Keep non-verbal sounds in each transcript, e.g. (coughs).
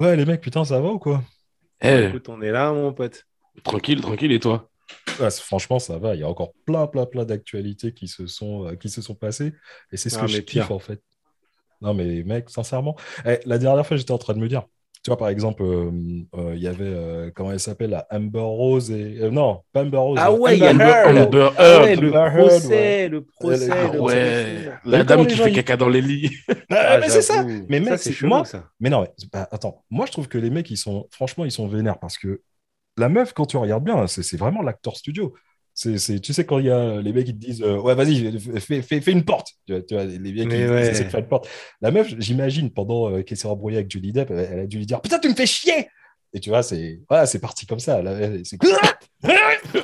Ouais, les mecs, putain, ça va ou quoi? Eh, Écoute, on est là, mon pote. tranquille, tranquille, et toi? Ouais, Franchement, ça va. Il y a encore plein, plein, plein d'actualités qui se sont, euh, qui se sont passées. Et c'est ce Ah, que je kiffe, en fait. Non, mais mec, sincèrement. Eh, la dernière fois, j'étais en train de me dire. Tu vois, par exemple, euh, euh, il y avait, euh, comment elle s'appelle, Amber Rose et... euh, non, pas Amber Rose. Ah ouais, il y a Amber. Amber Ah ouais, le Amber Heard, procès, le procès. Ah le ouais, procès. la dame qui fait caca dans les lits. (laughs) Ah, mais c'est ça. Mais mec, c'est moi- ça. Mais non, mais, bah, attends, moi je trouve que les mecs, ils sont, franchement, ils sont vénères parce que la meuf, quand tu regardes bien, c'est c'est vraiment l'acteur studio. C'est, c'est- tu sais, quand il y a les mecs qui te disent euh, Ouais, vas-y, fais, fais, fais une porte. Tu vois, tu vois, les mecs qui ouais. essaient de faire une porte. La meuf, j'imagine, pendant euh, qu'elle s'est embrouillée avec Johnny Depp, elle, elle a dû lui dire Putain, tu me fais chier Et tu vois, c'est voilà, c'est parti comme ça. Là, c'est...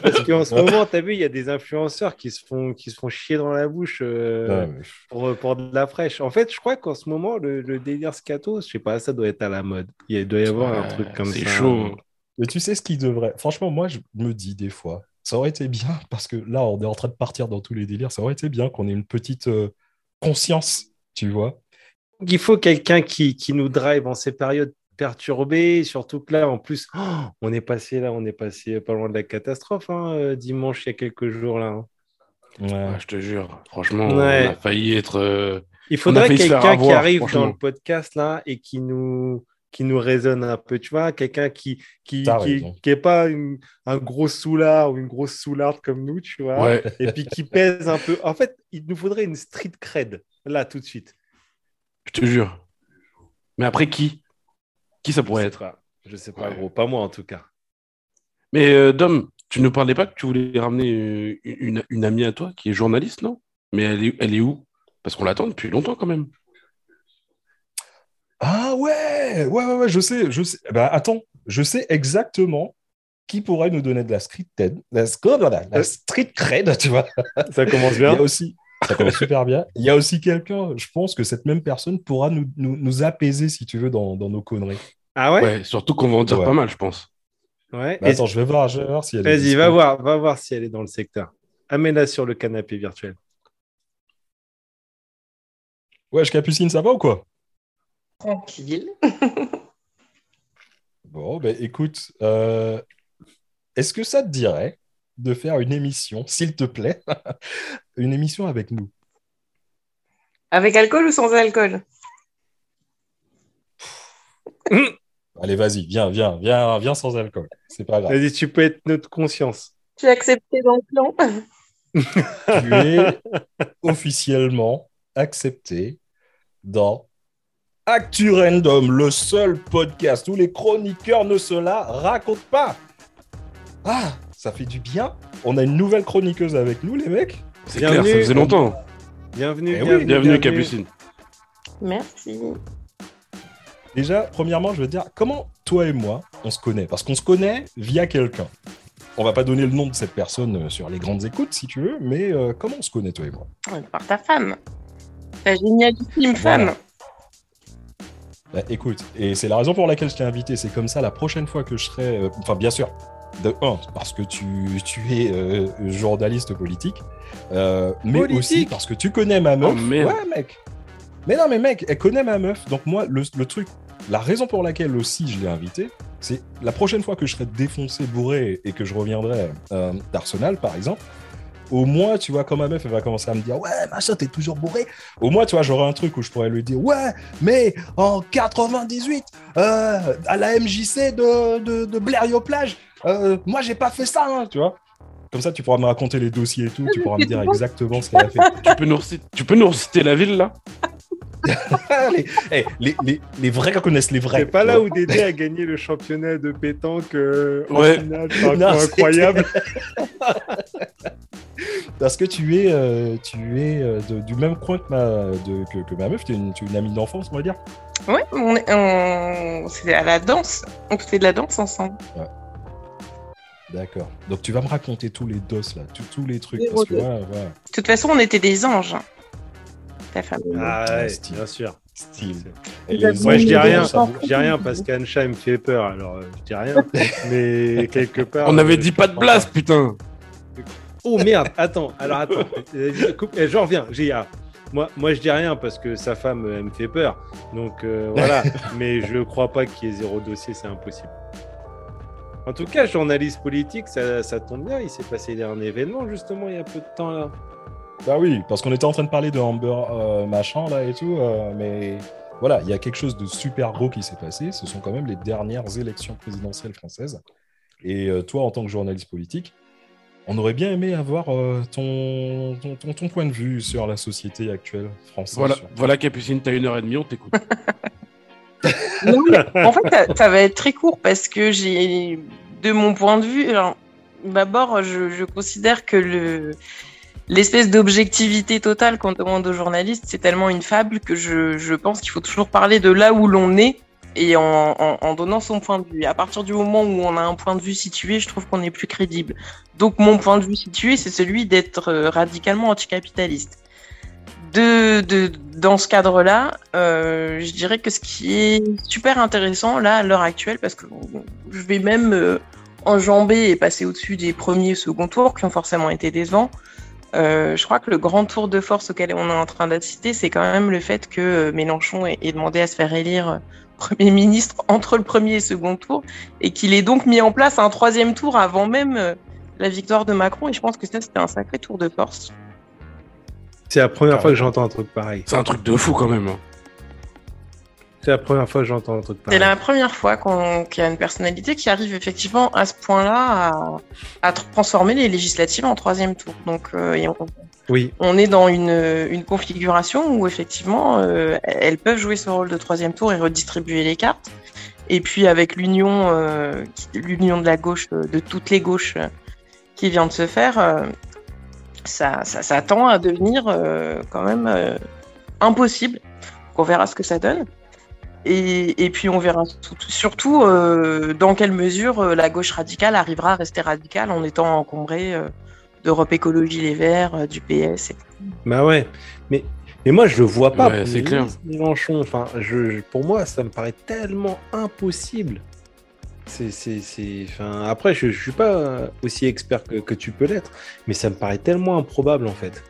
Parce qu'en ce moment, tu as vu, il y a des influenceurs qui se font, qui se font chier dans la bouche euh, Ouais, mais- pour, pour de la fraîche. En fait, je crois qu'en ce moment, le, le délire scato, je sais pas, ça doit être à la mode. Il doit y avoir un truc comme ça. C'est chaud. Mais tu sais ce qui devrait. Franchement, moi, je me dis des fois, ça aurait été bien, parce que là, on est en train de partir dans tous les délires, ça aurait été bien qu'on ait une petite euh, conscience, tu vois. Il faut quelqu'un qui, qui nous drive en ces périodes perturbées, surtout que là, en plus, oh, on est passé là, on est passé pas loin de la catastrophe, hein, euh, dimanche, il y a quelques jours là. hein. Ouais, je te jure, franchement, Ouais. on a failli être. euh, Il faudrait quelqu'un qui arrive dans le podcast là et qui nous qui nous résonne un peu, tu vois, quelqu'un qui qui, qui, qui est pas une- un gros soulard ou une grosse soularde comme nous, tu vois, Ouais, et puis qui pèse un peu. En fait, il nous faudrait une street cred là tout de suite. je te jure. Mais après, qui? Qui ça pourrait être? pas. Je sais pas, Ouais. gros, pas moi en tout cas. Mais euh, Dom, tu ne parlais pas que tu voulais ramener euh, une, une amie à toi qui est journaliste, non? Mais elle est, elle est où? Parce qu'on l'attend depuis longtemps quand même. Ah ouais, ouais, ouais, ouais, je sais, je sais. Bah attends, je sais exactement qui pourrait nous donner de la street cred, la, la- la street cred, tu vois. (laughs) Ça commence Il y a bien. aussi, ça commence super bien. Il y a aussi quelqu'un, je pense que cette même personne pourra nous, nous, nous apaiser, si tu veux, dans, dans nos conneries. Ah ouais? Ouais, surtout qu'on va en dire Ouais. pas mal, je pense. Ouais. Bah, Et- attends, je vais voir, je vais voir si elle est Vas-y, va voir, va voir si elle est dans le secteur. Amène-la sur le canapé virtuel. Ouais, je capucine, ça va ou quoi? Tranquille. (laughs) Bon, ben écoute, euh, est-ce que ça te dirait de faire une émission, s'il te plaît, (laughs) une émission avec nous? Avec alcool ou sans alcool? (laughs) Allez, vas-y, viens, viens, viens, viens sans alcool. C'est pas grave. Vas-y, tu peux être notre conscience. Tu es accepté dans le plan? Tu es officiellement accepté dans Actu Random, le seul podcast où les chroniqueurs ne se la racontent pas. Ah, ça fait du bien. On a une nouvelle chroniqueuse avec nous, les mecs. C'est Bienvenue. clair, ça faisait longtemps. Bienvenue, Eh oui, bienvenue, Bienvenue, Capucine. Merci. Déjà, premièrement, je veux dire, comment toi et moi, on se connaît? Parce qu'on se connaît via quelqu'un. On va pas donner le nom de cette personne euh, sur les grandes écoutes, si tu veux, mais euh, comment on se connaît, toi et moi? Par ta femme. Ta génialissime femme. Bah, écoute, et c'est la raison pour laquelle je t'ai invité. C'est comme ça, la prochaine fois que je serai. euh, Enfin, bien sûr, de un, parce que tu, tu es euh, journaliste politique, euh, mais Politique aussi parce que tu connais ma meuf. Oh, merde. ouais, mec. Mais non, mais mec, elle connaît ma meuf. Donc, moi, le, le truc, la raison pour laquelle aussi je l'ai invité, c'est la prochaine fois que je serai défoncé, bourré et que je reviendrai euh, d'Arsenal, par exemple. Au moins, tu vois, quand ma meuf, elle va commencer à me dire Ouais, machin, t'es toujours bourré. Au moins, tu vois, j'aurai un truc où je pourrais lui dire Ouais, mais en 98, euh, à la MJC de, de, de Blériot-Plage, euh, moi, j'ai pas fait ça, hein, tu vois. Comme ça, tu pourras me raconter les dossiers et tout, tu pourras me dire exactement ce qu'elle a fait. Tu peux nous reciter, tu peux nous reciter la ville là? (laughs) Les, eh, les, les, les vrais connaissent les vrais. C'est pas là où Dédé a gagné le championnat de pétanque euh, en Ouais. finale. Non, incroyable. (laughs) Parce que tu es, euh, tu es euh, de- du même coin que ma, de, que, que ma meuf, tu es une, tu es une amie d'enfance, on va dire. Ouais, on, est- on... c'était à la danse. On faisait de la danse ensemble. D'accord. Donc tu vas me raconter tous les dos là, tous, tous les trucs. Les Parce que rodés. ouais, ouais. De toute façon, on était des anges. Ta femme. Ah Ouais, ouais, style. bien sûr. Style. Et les je dis rien. Je dis rien parce qu'Ancha, elle me fait peur. Alors, euh, je dis rien. (laughs) Mais quelque part. On avait euh, dit pas de blast, putain Oh merde, attends, alors attends. Euh, coupe- euh, Je reviens, Gia. moi, moi, je dis rien parce que sa femme, elle me fait peur. Donc euh, (laughs) voilà. Mais je crois pas qu'il y ait zéro dossier, c'est impossible. En tout cas, journaliste politique, ça, ça tombe bien. Il s'est passé un événement justement il y a peu de temps là. Bah oui, parce qu'on était en train de parler de Amber euh, machin là et tout, euh, mais voilà, il y a quelque chose de super gros qui s'est passé. Ce sont quand même les dernières élections présidentielles françaises. Et toi, en tant que journaliste politique, on aurait bien aimé avoir euh, ton, ton, ton- ton point de vue sur la société actuelle française. Voilà, sur- voilà Capucine, t'as une heure et demie, on t'écoute. (laughs) Non, mais en fait, ça, ça va être très court parce que j'ai, de mon point de vue, alors, d'abord, je, je considère que le, l'espèce d'objectivité totale qu'on demande aux journalistes, c'est tellement une fable que je, je pense qu'il faut toujours parler de là où l'on est et en, donnant son point de vue. À partir du moment où on a un point de vue situé, je trouve qu'on est plus crédible. Donc, mon point de vue situé, c'est celui d'être euh, radicalement anticapitaliste. De, de, dans ce cadre-là, euh, je dirais que ce qui est super intéressant là à l'heure actuelle, parce que je vais même euh, enjamber et passer au-dessus des premiers et second tours qui ont forcément été décevants. Je crois que le grand tour de force auquel on est en train d'assister, c'est quand même le fait que Mélenchon ait, ait demandé à se faire élire Premier ministre entre le premier et le second tour, et qu'il ait donc mis en place un troisième tour avant même euh, la victoire de Macron. Et je pense que ça, c'était un sacré tour de force. C'est la première fois que j'entends un truc pareil. C'est un truc de fou quand même. hein. C'est la première fois que j'entends un truc C'est pareil. la première fois qu'on- qu'il y a une personnalité qui arrive effectivement à ce point-là à, à transformer les législatives en troisième tour. Donc, euh, et on, Oui, on est dans une, configuration où effectivement euh, elles peuvent jouer ce rôle de troisième tour et redistribuer les cartes. Et puis avec l'union, euh, l'union de la gauche, euh, de toutes les gauches qui vient de se faire, ça, tend à devenir quand même impossible. Donc, on verra ce que ça donne. Et, puis on verra tout- surtout dans quelle mesure la gauche radicale arrivera à rester radicale en étant encombrée d'Europe Écologie Les Verts, euh, du PS. Et... bah ouais. Mais, mais moi, je le vois pas. Ouais, c'est clair. Mélenchon. Enfin, je, je- pour moi, ça me paraît tellement impossible. C'est, c'est, c'est... Enfin, après, je, je suis pas aussi expert que, que tu peux l'être, mais ça me paraît tellement improbable en fait.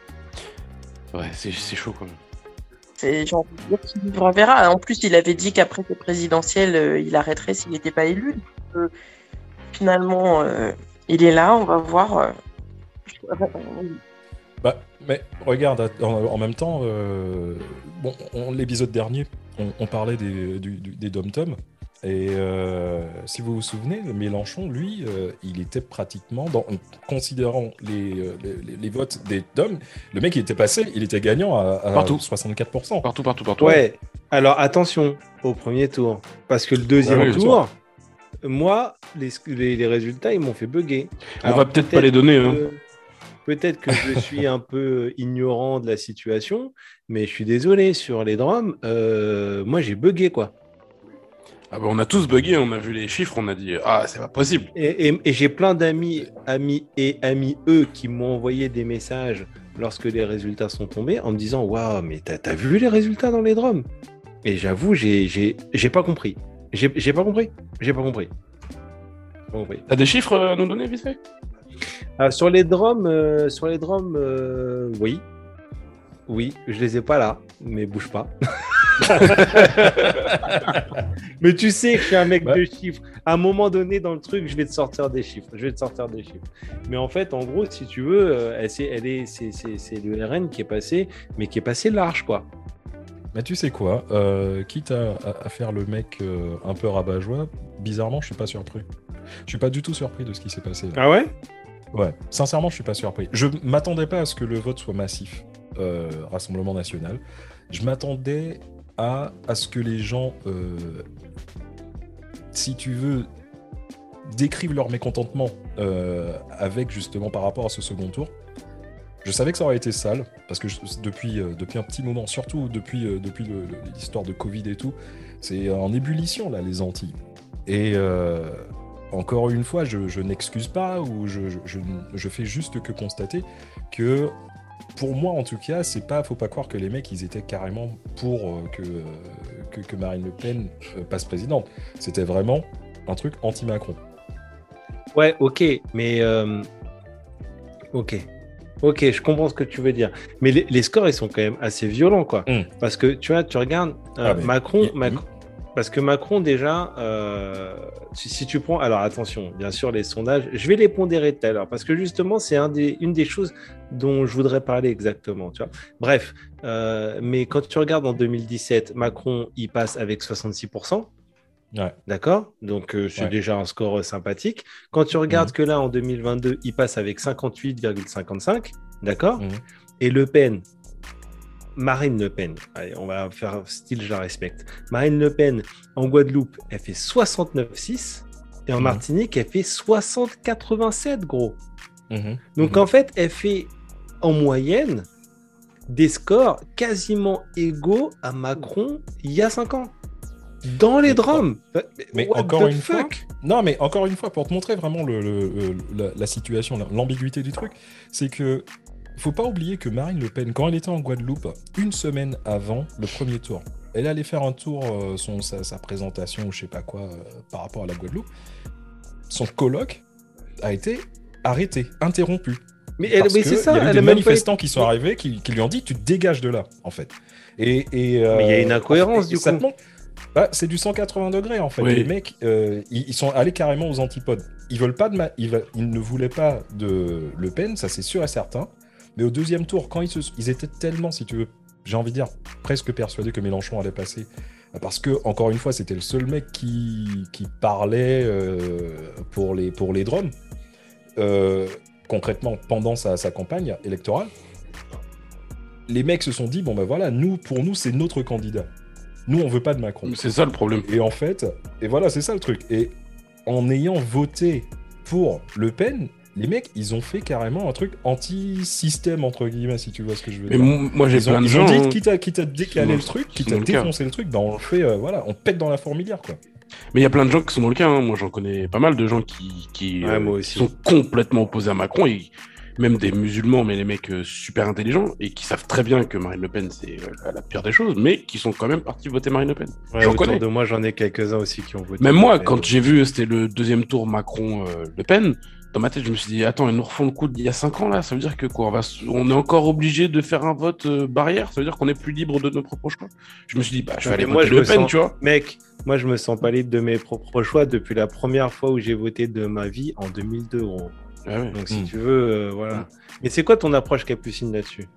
Ouais, c'est c'est chaud quand même. C'est genre, on verra. En plus, il avait dit qu'après le présidentiel, euh, il arrêterait s'il n'était pas élu. Donc, euh, finalement, euh, il est là, on va voir. Bah, mais regarde, en, en même temps, euh, bon, on- l'épisode dernier, on, on parlait des, du- du- des dom-toms. Et euh, si vous vous souvenez, Mélenchon, lui, euh, il était pratiquement, dans, en considérant les, les, les votes des DOM, le mec, il était passé, il était gagnant à, à Partout. 64%. Partout, partout, partout. Ouais. Alors attention au premier tour, parce que le deuxième oui, bien tour, moi, les, les, les résultats, ils m'ont fait bugger. On Alors, va peut-être pas les donner. Hein. Peut-être que je suis un peu ignorant de la situation, mais je suis désolé sur les drums. euh, moi, j'ai bugué quoi. Ah bah, on a tous bugué, on a vu les chiffres, on a dit Ah, c'est pas possible. Et, et- et j'ai plein d'amis, amis et amis eux, qui m'ont envoyé des messages lorsque les résultats sont tombés en me disant Waouh, mais t'as as vu les résultats dans les drums Et j'avoue, j'ai pas compris. J'ai pas compris. J'ai pas compris. Pas compris. T'as des chiffres à nous donner, vite fait? Ah, sur les drums, euh, sur les drums, euh, oui. Oui, je les ai pas là, mais bouge pas. (laughs) mais tu sais que je suis un mec Bah. de chiffres. À un moment donné dans le truc, je vais te sortir des chiffres. Je vais te sortir des chiffres. Mais en fait, en gros, si tu veux, euh, elle, c'est, elle est, c'est, c'est, c'est le RN qui est passé, mais qui est passé large, quoi. Mais tu sais quoi, euh, quitte à, à- à faire le mec euh, un peu rabat-joie, bizarrement, je suis pas surpris. Je suis pas du tout surpris de ce qui s'est passé. là. Ah ouais? Ouais, sincèrement, je suis pas surpris. Je m'attendais pas à ce que le vote soit massif, euh, Rassemblement national. Je m'attendais à, à ce que les gens, euh, si tu veux, décrivent leur mécontentement euh, avec justement par rapport à ce second tour. Je savais que ça aurait été sale, parce que depuis, depuis un petit moment, surtout depuis, depuis l'histoire de Covid et tout, c'est en ébullition là, les Antilles. Et encore une fois, je, je n'excuse pas ou je, je, je- je fais juste que constater que pour moi en tout cas, c'est pas, faut pas croire que les mecs ils étaient carrément pour euh, que, euh, que, que Marine Le Pen euh, passe présidente. C'était vraiment un truc anti-Macron. Ouais, ok, mais. euh, Ok. Ok, je comprends ce que tu veux dire. Mais les, les scores, ils sont quand même assez violents, quoi. Mm. Parce que tu vois, tu regardes euh, Ah, Macron- parce que Macron déjà, euh, si, si tu prends, alors attention, bien sûr les sondages, je vais les pondérer tout à l'heure parce que justement c'est un des, une des choses dont je voudrais parler exactement. Tu vois. Bref, euh, mais quand tu regardes en 2017, Macron il passe avec 66%. Ouais. D'accord? Donc, euh, c'est Ouais. déjà un score sympathique. Quand tu regardes Mhm. que là, en 2022, il passe avec 58,55. D'accord? Mhm. Et Le Pen, Marine Le Pen, allez, on va faire style, je la respecte. Marine Le Pen, en Guadeloupe, elle fait 69,6. Et en Mhm. Martinique, elle fait 60,87, gros. Mhm. Donc, Mhm. en fait, elle fait en moyenne des scores quasiment égaux à Macron il y a 5 ans. Dans les drums. mais What encore the une fois, Non, mais encore une fois, pour te montrer vraiment le, le- le- la, la situation, la- l'ambiguïté du truc, c'est que faut pas oublier que Marine Le Pen, quand elle était en Guadeloupe, une semaine avant le premier tour, elle allait faire un tour, euh, son, sa, sa présentation ou je sais pas quoi euh, par rapport à la Guadeloupe. Son colloque a été arrêté, interrompu. Mais, elle- Parce mais c'est ça, il y a eu elle des manifestants été- qui sont arrivés qui, qui lui ont dit tu te dégages de là, en fait. Et, et, euh, Mais il y a une incohérence, du coup. bah, c'est du 180 degrés en fait. Oui. Les mecs, euh, ils, ils sont allés carrément aux antipodes. Ils veulent pas de, ma- ils, veulent- ils ne voulaient pas de Le Pen, ça c'est sûr et certain. Mais au deuxième tour, quand ils, se- ils étaient tellement, si tu veux, j'ai envie de dire, presque persuadés que Mélenchon allait passer, parce que encore une fois, c'était le seul mec qui, qui parlait euh, pour les pour les drums. Euh, concrètement, pendant sa, sa campagne électorale, les mecs se sont dit bon ben voilà, nous pour nous c'est notre candidat. Nous on veut pas de Macron. C'est ça le problème. Et en fait, et voilà, c'est ça le truc. Et en ayant voté pour Le Pen, les mecs, ils ont fait carrément un truc anti-système, entre guillemets, si tu vois ce que je veux Mais dire. mo- moi j'ai Ils ont, plein de ils ont gens. dit, hein. quitte à, quitte à décaler dans- le truc, quitte à défoncer le truc, ben on le fait, euh, voilà, on pète dans la fourmilière, quoi. Mais il y a plein de gens qui sont dans le cas. hein. Moi j'en connais pas mal de gens qui, qui, Ouais, euh, qui sont complètement opposés à Macron et même des musulmans, mais les mecs euh, super intelligents et qui savent très bien que Marine Le Pen c'est euh, la- pire des choses, mais qui sont quand même partis voter Marine Le Pen. Ouais, J'en autour connais. de moi, j'en ai quelques-uns aussi qui ont voté. Même moi, Mais- quand j'ai vu c'était le deuxième tour Macron-Le Pen, dans ma tête je me suis dit attends ils nous refont le coup d'il y a 5 ans là, ça veut dire que quoi? On, va, s- on est encore obligé de faire un vote euh, barrière, ça veut dire qu'on est plus libre de nos propres choix? Je me suis dit bah je vais aller moi, voter je Le me Pen, sens- tu vois. Mec, moi, je me sens pas libre de mes propres choix depuis la première fois où j'ai voté de ma vie en 2002, gros. Ouais. Donc, si Mm. tu veux, euh, voilà. Mais c'est quoi ton approche, Capucine, là-dessus?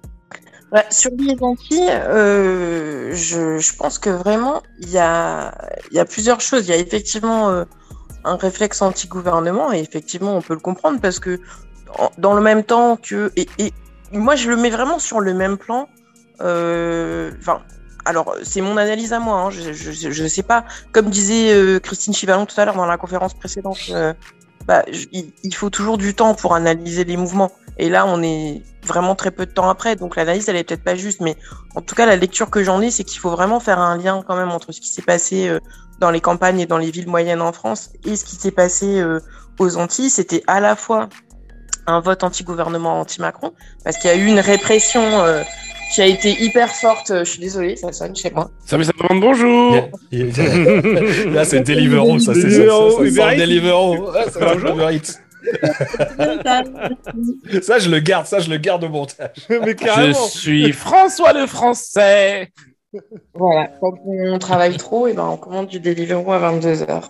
Ouais, sur les Antilles, euh, je, je pense que vraiment, il y a, il y a plusieurs choses. Il y a effectivement euh, un réflexe anti-gouvernement, et effectivement, on peut le comprendre, parce que dans le même temps que... Et, moi, je le mets vraiment sur le même plan. euh, Enfin, alors, c'est mon analyse à moi. hein, je, je sais pas. Comme disait euh, Christine Chivalon tout à l'heure dans la conférence précédente, euh, bah, il faut toujours du temps pour analyser les mouvements. Et là, on est vraiment très peu de temps après, donc l'analyse, elle est peut-être pas juste. Mais en tout cas, la lecture que j'en ai, c'est qu'il faut vraiment faire un lien quand même entre ce qui s'est passé euh, dans les campagnes et dans les villes moyennes en France et ce qui s'est passé euh, aux Antilles. C'était à la fois un vote anti-gouvernement anti-Macron, parce qu'il y a eu une répression euh, qui a été hyper forte. Je suis désolée, ça sonne chez moi. Ça ça demande bonjour. (laughs) Là, c'est Deliveroo, ça, c'est ça, Deliveroo, ça, ça. Deliveroo. Ah, ça Eats. Ça, je le garde, ça, je le garde au montage. (laughs) Mais Je suis François le Français. Voilà, quand on travaille trop, et ben on commande du Deliveroo à 22h.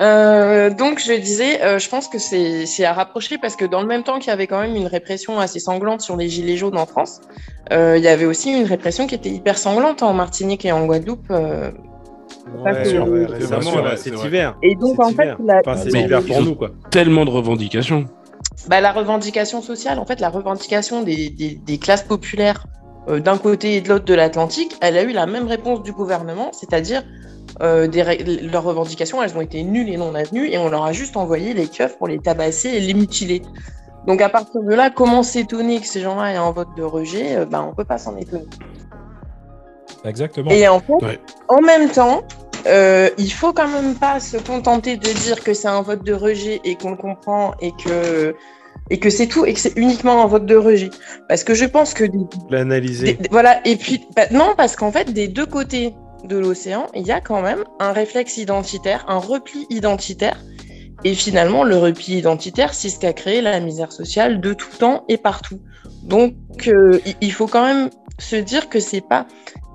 Euh, donc je disais, euh, je pense que c'est c'est à rapprocher parce que dans le même temps qu'il y avait quand même une répression assez sanglante sur les gilets jaunes en France, euh, il y avait aussi une répression qui était hyper sanglante en Martinique et en Guadeloupe. Ouais, sûr, ouais, récemment, cet hiver. Et donc en fait, hiver. la, Enfin, c'est Mais l'hiver pour nous, quoi. Tellement de revendications. bah, la revendication sociale, en fait, la revendication des, des, des classes populaires euh, d'un côté et de l'autre de l'Atlantique, elle a eu la même réponse du gouvernement, c'est-à-dire euh, leurs revendications, elles ont été nulles et non avenues, et on leur a juste envoyé les keufs pour les tabasser et les mutiler. Donc à partir de là, comment s'étonner que ces gens-là aient un vote de rejet? Euh, ben, On peut pas s'en étonner. Exactement. Et en fait, Ouais. en même temps, euh, il faut quand même pas se contenter de dire que c'est un vote de rejet et qu'on le comprend et que et que c'est tout et que c'est uniquement un vote de rejet. Parce que je pense que L'analyser. voilà et puis bah, non parce qu'en fait des deux côtés de l'océan, il y a quand même un réflexe identitaire, un repli identitaire Et finalement, le repli identitaire, c'est ce qui a créé la misère sociale de tout temps et partout. Donc, euh, il faut quand même se dire que c'est pas.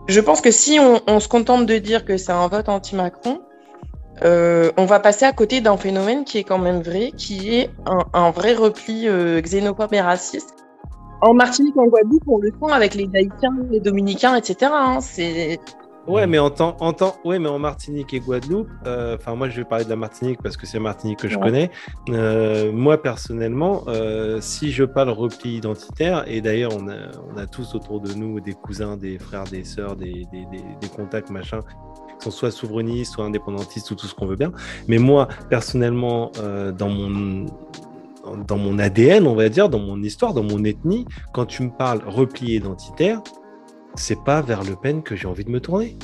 Je pense que si on, se contente de dire que c'est un vote anti-Macron, euh, on va passer à côté d'un phénomène qui est quand même vrai, qui est un, vrai repli euh, xénophobe et raciste. En Martinique, en Guadeloupe, on le sent avec les Haïtiens, les Dominicains, etc. Hein. c'est Ouais, mais en temps, en temps, ouais, mais en Martinique et Guadeloupe, euh, enfin moi je vais parler de la Martinique parce que c'est Martinique que je connais. Euh, moi personnellement, euh, si je parle repli identitaire, et d'ailleurs on a, on a tous autour de nous des cousins, des frères, des sœurs, des, des, des, contacts machin, qui sont soit souverainistes, soit indépendantistes ou tout ce qu'on veut bien. Mais moi personnellement, dans mon dans mon ADN, on va dire, dans mon histoire, dans mon ethnie, quand tu me parles repli identitaire, c'est pas vers Le Pen que j'ai envie de me tourner.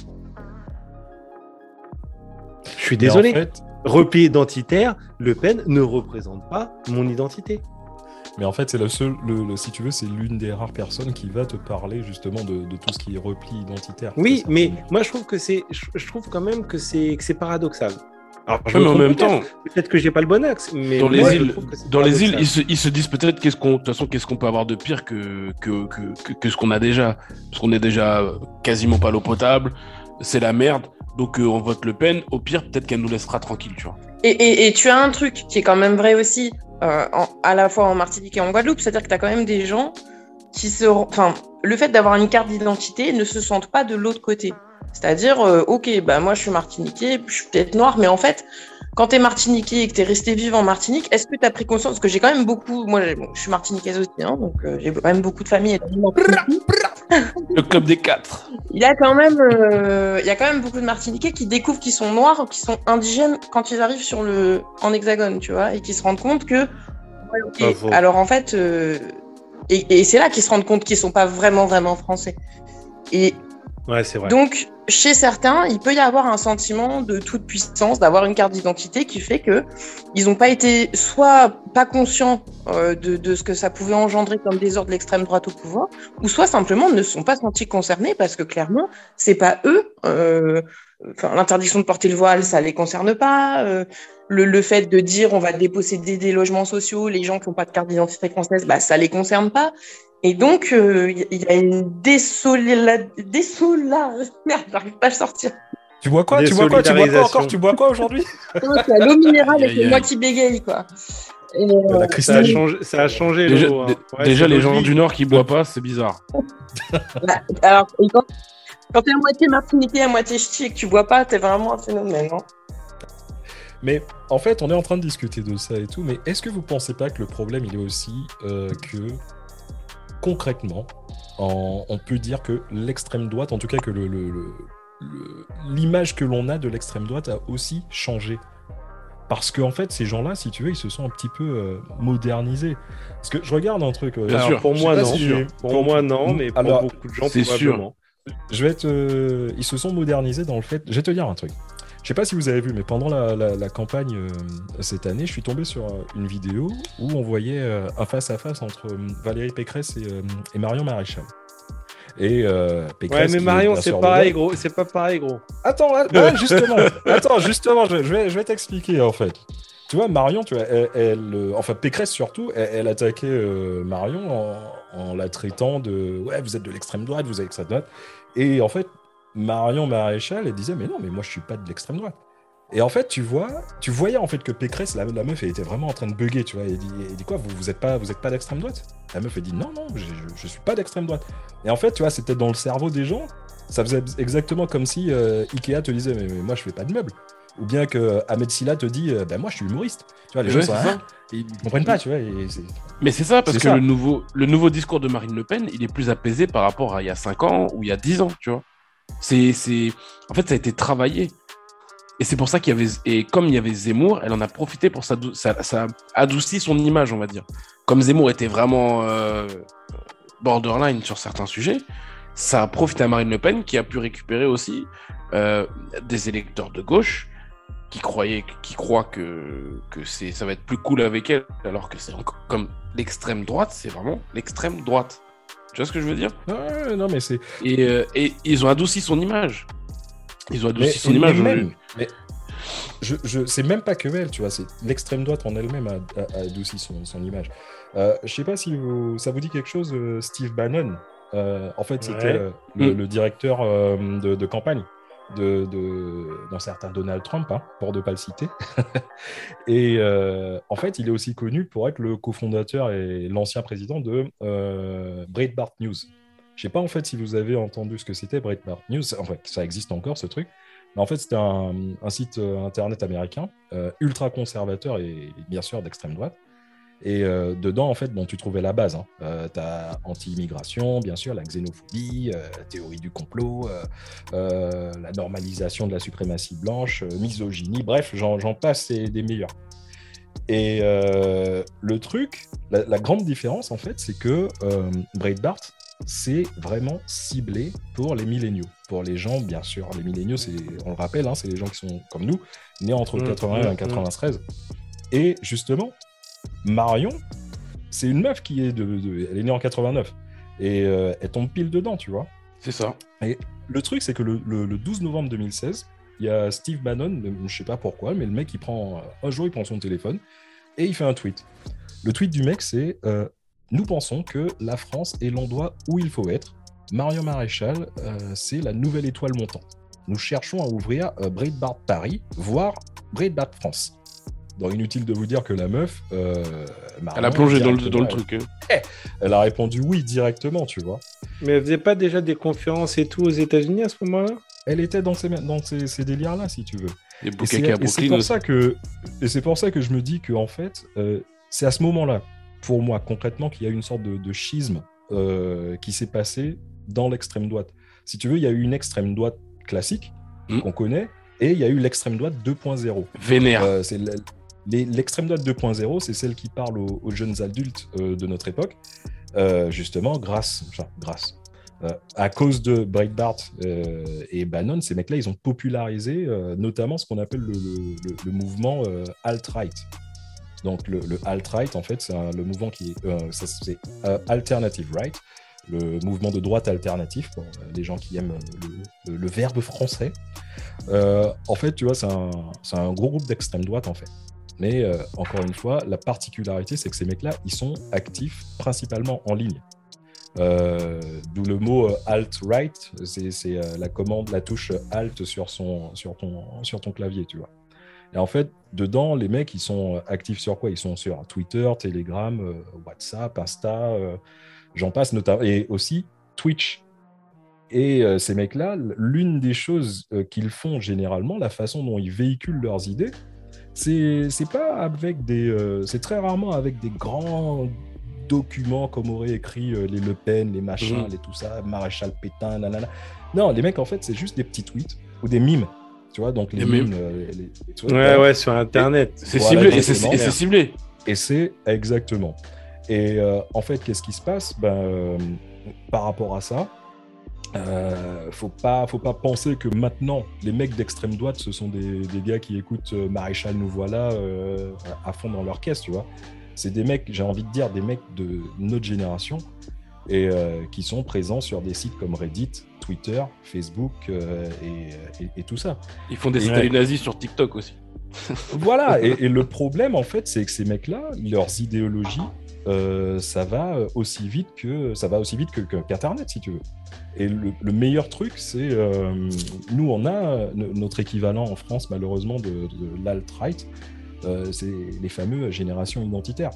Je suis désolé. Repli identitaire, Le Pen ne représente pas mon identité. Mais en fait, c'est le seul, le, si tu veux, c'est l'une des rares personnes qui va te parler justement de, tout ce qui est repli identitaire. Oui, mais moi je trouve que c'est, je trouve quand même que c'est, que c'est paradoxal. Alors, mais en même temps, peut-être que j'ai pas le bon axe, mais dans les îles, dans les îles, ils se, disent peut-être qu'est-ce qu'on, de toute façon, qu'est-ce qu'on peut avoir de pire que que, que, que ce qu'on a déjà, parce qu'on est déjà quasiment pas l'eau potable, c'est la merde, donc euh, on vote Le Pen. Au pire, peut-être qu'elle nous laissera tranquille, tu vois. Et, et, et, tu as un truc qui est quand même vrai aussi, euh, à la fois en Martinique et en Guadeloupe, c'est-à-dire que tu as quand même des gens qui se, enfin, le fait d'avoir une carte d'identité ne se sentent pas de l'autre côté. C'est-à-dire, euh, ok, bah moi je suis martiniquais, je suis peut-être noir, mais en fait, quand tu es martiniquais et que tu es resté vivant en Martinique, est-ce que tu as pris conscience? Parce que j'ai quand même beaucoup, moi je suis martiniquaise aussi, hein, donc euh, j'ai quand même beaucoup de familles. Le club des quatre. Il y a quand même, euh, il y a quand même beaucoup de Martiniquais qui découvrent qu'ils sont noirs ou qu'ils sont indigènes quand ils arrivent sur le en hexagone, tu vois, et qui se rendent compte que. alors en fait, et, et c'est là qu'ils se rendent compte qu'ils sont pas vraiment vraiment français. Et Donc, chez certains, il peut y avoir un sentiment de toute puissance, d'avoir une carte d'identité qui fait que ils n'ont pas été soit pas conscients euh, de, ce que ça pouvait engendrer comme désordre de l'extrême droite au pouvoir, ou soit simplement ne sont pas sentis concernés parce que clairement, c'est pas eux. Euh, l'interdiction de porter le voile, ça les concerne pas. Euh, le, le, fait de dire on va déposséder des logements sociaux, les gens qui n'ont pas de carte d'identité française, bah ça les concerne pas. Et donc, il euh, y a une désola... (laughs) Merde, j'arrive pas à sortir. Tu bois quoi? Tu bois quoi? Tu bois quoi encore? Tu bois quoi aujourd'hui? (laughs) C'est l'eau minérale avec moi qui bégaye, quoi. Et, euh, ça, a changé, ça a changé. Déjà, hein. déjà les gens du Nord qui boivent pas, c'est bizarre. (laughs) bah, alors, quand, quand t'es à moitié martiniquais, à moitié ch'ti et que tu bois pas, t'es vraiment un phénomène. Hein. Mais en fait, on est en train de discuter de ça et tout, mais est-ce que vous pensez pas que le problème, il est aussi euh, que concrètement, on peut dire que l'extrême droite, en tout cas que l'image que l'on a de l'extrême droite a aussi changé. Parce qu'en en fait, ces gens-là, si tu veux, ils se sont un petit peu euh, modernisés. Parce que je regarde un truc. Euh, pour moi, non. pour, moi, non, mais pour beaucoup de gens, c'est sûr. Je vais être. Euh, ils se sont modernisés dans le fait. Je vais te dire un truc. Je sais pas si vous avez vu, mais pendant la, campagne euh, cette année, je suis tombé sur euh, une vidéo où on voyait euh, un face-à-face entre Valérie Pécresse et, Marion Maréchal. Et Pécresse. Ouais, mais Marion, c'est pareil, gros. C'est pas pareil, gros. Attends, (laughs) justement, attends, justement, je, vais, je vais t'expliquer en fait. Tu vois, Marion, tu vois, elle, enfin Pécresse surtout, elle, attaquait Marion en, la traitant de ouais, vous êtes de l'extrême droite, vous êtes l'extrême droite. Et en fait, Marion Maréchal, elle disait, mais non, mais moi je suis pas de l'extrême droite. Et en fait, tu vois, tu voyais en fait que Pécresse, la, meuf, elle était vraiment en train de bugger, tu vois. Elle dit, dit quoi, vous, vous êtes pas, vous êtes pas d'extrême droite? La meuf, elle dit, non, non, je, je, suis pas d'extrême droite. Et en fait, tu vois, c'était dans le cerveau des gens, ça faisait exactement comme si euh, Ikea te disait, mais, moi je fais pas de meubles. Ou bien que Ahmed Silla te dit, ben moi je suis humoriste. Tu vois, les gens, ça, ils comprennent pas, tu vois. mais c'est ça, parce que Le, nouveau, le nouveau discours de Marine Le Pen, il est plus apaisé par rapport à il y a 5 ans ou il y a 10 ans, tu vois. C'est, c'est, en fait, ça a été travaillé. Et c'est pour ça qu'il y avait, et comme il y avait Zemmour, elle en a profité pour ça, ça, adoucit son image, on va dire. Comme Zemmour était vraiment euh, borderline sur certains sujets, ça a profité à Marine Le Pen qui a pu récupérer aussi euh, des électeurs de gauche qui croyaient, qui croient que, que c'est, ça va être plus cool avec elle, alors que c'est comme l'extrême droite, c'est vraiment l'extrême droite. Tu vois ce que je veux dire? Non, mais c'est. Euh, et, ils ont adouci son image. Ils ont adouci son image. Mais, je, je c'est même pas que elle, tu vois, c'est l'extrême droite en elle-même a, a- a adouci son, son image. Euh, je sais pas si vous- ça vous dit quelque chose, euh, Steve Bannon. Euh, en fait, c'était Ouais. le, Mm. le directeur euh, de, de campagne de, de- d'un certain Donald Trump, hein, pour ne pas le citer. (laughs) et euh, en fait, il est aussi connu pour être le cofondateur et l'ancien président de euh, Breitbart News. Je sais pas en fait si vous avez entendu ce que c'était Breitbart News. En fait, ça existe encore ce truc. Mais en fait, c'était un, site euh, internet américain ultra conservateur et bien sûr d'extrême droite. Et euh, dedans, en fait, bon, tu trouvais la base. Hein. Euh, tu as anti-immigration, bien sûr, la xénophobie, euh, la théorie du complot, euh, la normalisation de la suprématie blanche, misogynie, bref, j'en passe, c'est des meilleurs. Et le truc, la, la grande différence, en fait, c'est que Breitbart, c'est vraiment ciblé pour les milléniaux. Pour les gens, bien sûr, les milléniaux, on le rappelle, hein, c'est les gens qui sont comme nous, nés entre Mmh, 81 mmh, et 93. Et justement, Marion, c'est une meuf qui est de, de- elle est née en 89 et euh, elle tombe pile dedans, tu vois. C'est ça. Le truc, c'est que le, le- le 12 novembre 2016, il y a Steve Bannon, je sais pas pourquoi, mais le mec, il prend un jour, il prend son téléphone et il fait un tweet. Le tweet du mec, c'est euh, Nous pensons que la France est l'endroit où il faut être. Marion Maréchal, euh, c'est la nouvelle étoile montante. Nous cherchons à ouvrir euh, Breitbart Paris, voire Breitbart France. Donc inutile de vous dire que la meuf, euh, Elle a plongé dans le, dans le truc. hein. Elle a répondu oui directement, tu vois. Mais elle faisait pas déjà des conférences et tout aux États-Unis à ce moment-là? Elle était dans ces, dans ces, ces délires-là, si tu veux. Et c'est et pour ça que et c'est pour ça que je me dis que en fait euh, c'est à ce moment-là pour moi concrètement qu'il y a une sorte de, de schisme euh, qui s'est passé dans l'extrême droite. Si tu veux, il y a eu une extrême droite classique Mm. qu'on connaît et il y a eu l'extrême droite 2.0. Vénère. Euh, c'est l'extrême droite 2.0, c'est celle qui parle aux, jeunes adultes euh, de notre époque, euh, justement grâce, grâce, euh, à cause de Breitbart et Bannon, ces mecs-là, ils ont popularisé notamment ce qu'on appelle le, mouvement alt-right. Donc le, alt-right, en fait, c'est le mouvement qui est, c'est alternative right, le mouvement de droite alternatif pour les gens qui aiment le, verbe français. En fait, tu vois, c'est un, un gros groupe d'extrême droite, en fait. Mais euh, encore une fois, la particularité, c'est que ces mecs-là, ils sont actifs principalement en ligne. Euh, D'où le mot euh, alt-right, c'est la commande, la touche alt sur, ton, clavier, tu vois. Et en fait, dedans, les mecs, ils sont actifs sur quoi? Ils sont sur Twitter, Telegram, WhatsApp, Insta, j'en passe notamment, et aussi Twitch. Et ces mecs-là, l'une des choses qu'ils font généralement, la façon dont ils véhiculent leurs idées, c'est pas avec des. euh, c'est très rarement avec des grands documents comme auraient écrit euh, les Le Pen, les machins, Mhm. les tout ça, Maréchal Pétain, nanana. Non, les mecs, en fait, c'est juste des petits tweets ou des mimes. Tu vois, donc les mimes. mimes. euh, les- Ouais, ouais, sur Internet. C'est Voilà, ciblé. Et c'est ciblé. Et c'est exactement. Et en fait, qu'est-ce qui se passe? Ben, Par rapport à ça, euh, faut pas, faut pas penser que maintenant les mecs d'extrême droite, ce sont des, des gars qui écoutent euh, Maréchal nous voilà euh, à fond dans leur caisse, tu vois. C'est des mecs, j'ai envie de dire, des mecs de notre génération et euh, qui sont présents sur des sites comme Reddit, Twitter, Facebook et, et- et tout ça. Ils font des cités nazis sur TikTok aussi. Voilà, (laughs) et, et le problème en fait, c'est que ces mecs-là, leurs idéologies, euh, ça va aussi vite que ça va aussi vite que que- qu'Internet, si tu veux. Et le, le meilleur truc, c'est euh, nous, on a no- notre équivalent en France, malheureusement, de, de l'alt-right, euh, c'est les fameux générations identitaires.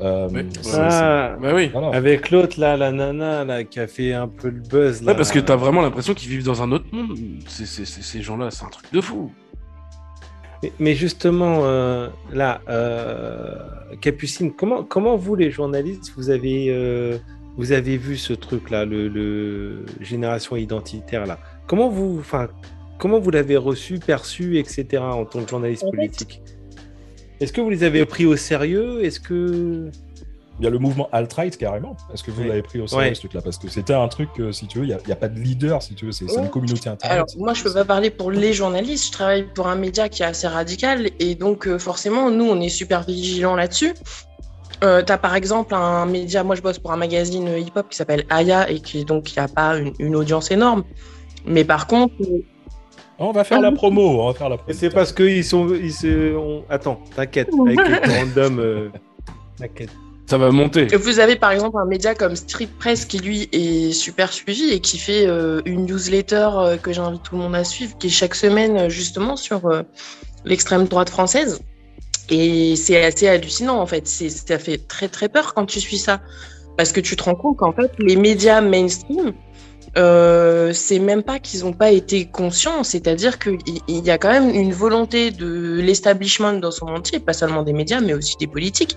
Euh, c'est- c'est- Ah, Bah oui. voilà. avec l'autre là, la nana là, qui a fait un peu le buzz là. Ouais, parce que t'as vraiment l'impression qu'ils vivent dans un autre monde. C'est- ces gens-là, c'est un truc de fou. Mais, mais justement, euh, là, euh, Capucine, comment, comment vous, les journalistes, vous avez, euh, vous avez vu ce truc-là, le, le génération identitaire là? Comment vous, comment vous l'avez reçu, perçu, etc. en tant que journaliste politique? Est-ce que vous les avez pris au sérieux? Est-ce que Il y a le mouvement alt-right carrément. Est-ce que vous Oui. l'avez pris au sérieux Ouais. ce truc-là Parce que c'était un truc, euh, si tu veux, il n'y a, pas de leader, si tu veux, c'est une communauté internet. Alors, moi, je peux pas parler pour les journalistes. Je travaille pour un média qui est assez radical. Et donc, euh, forcément, nous, on est super vigilants là-dessus. Euh, tu as par exemple un média, moi je bosse pour un magazine hip-hop qui s'appelle Aya et qui donc qui a pas une, une audience énorme. Mais par contre, euh, On va faire la promo. On va faire la promo. Et c'est parce qu'ils sont. Ils se... on- Attends, t'inquiète. Avec le (laughs) random. euh, T'inquiète. Ça va monter. Vous avez par exemple un média comme Street Press qui lui est super suivi et qui fait euh, une newsletter euh, que j'invite tout le monde à suivre, qui est chaque semaine euh, justement sur l'extrême droite française. Et c'est assez hallucinant en fait. Ça fait très très peur quand tu suis ça. Parce que tu te rends compte qu'en fait, les médias mainstream, c'est même pas qu'ils n'ont pas été conscients, c'est-à-dire qu'il il y a quand même une volonté de l'establishment dans son entier, pas seulement des médias, mais aussi des politiques.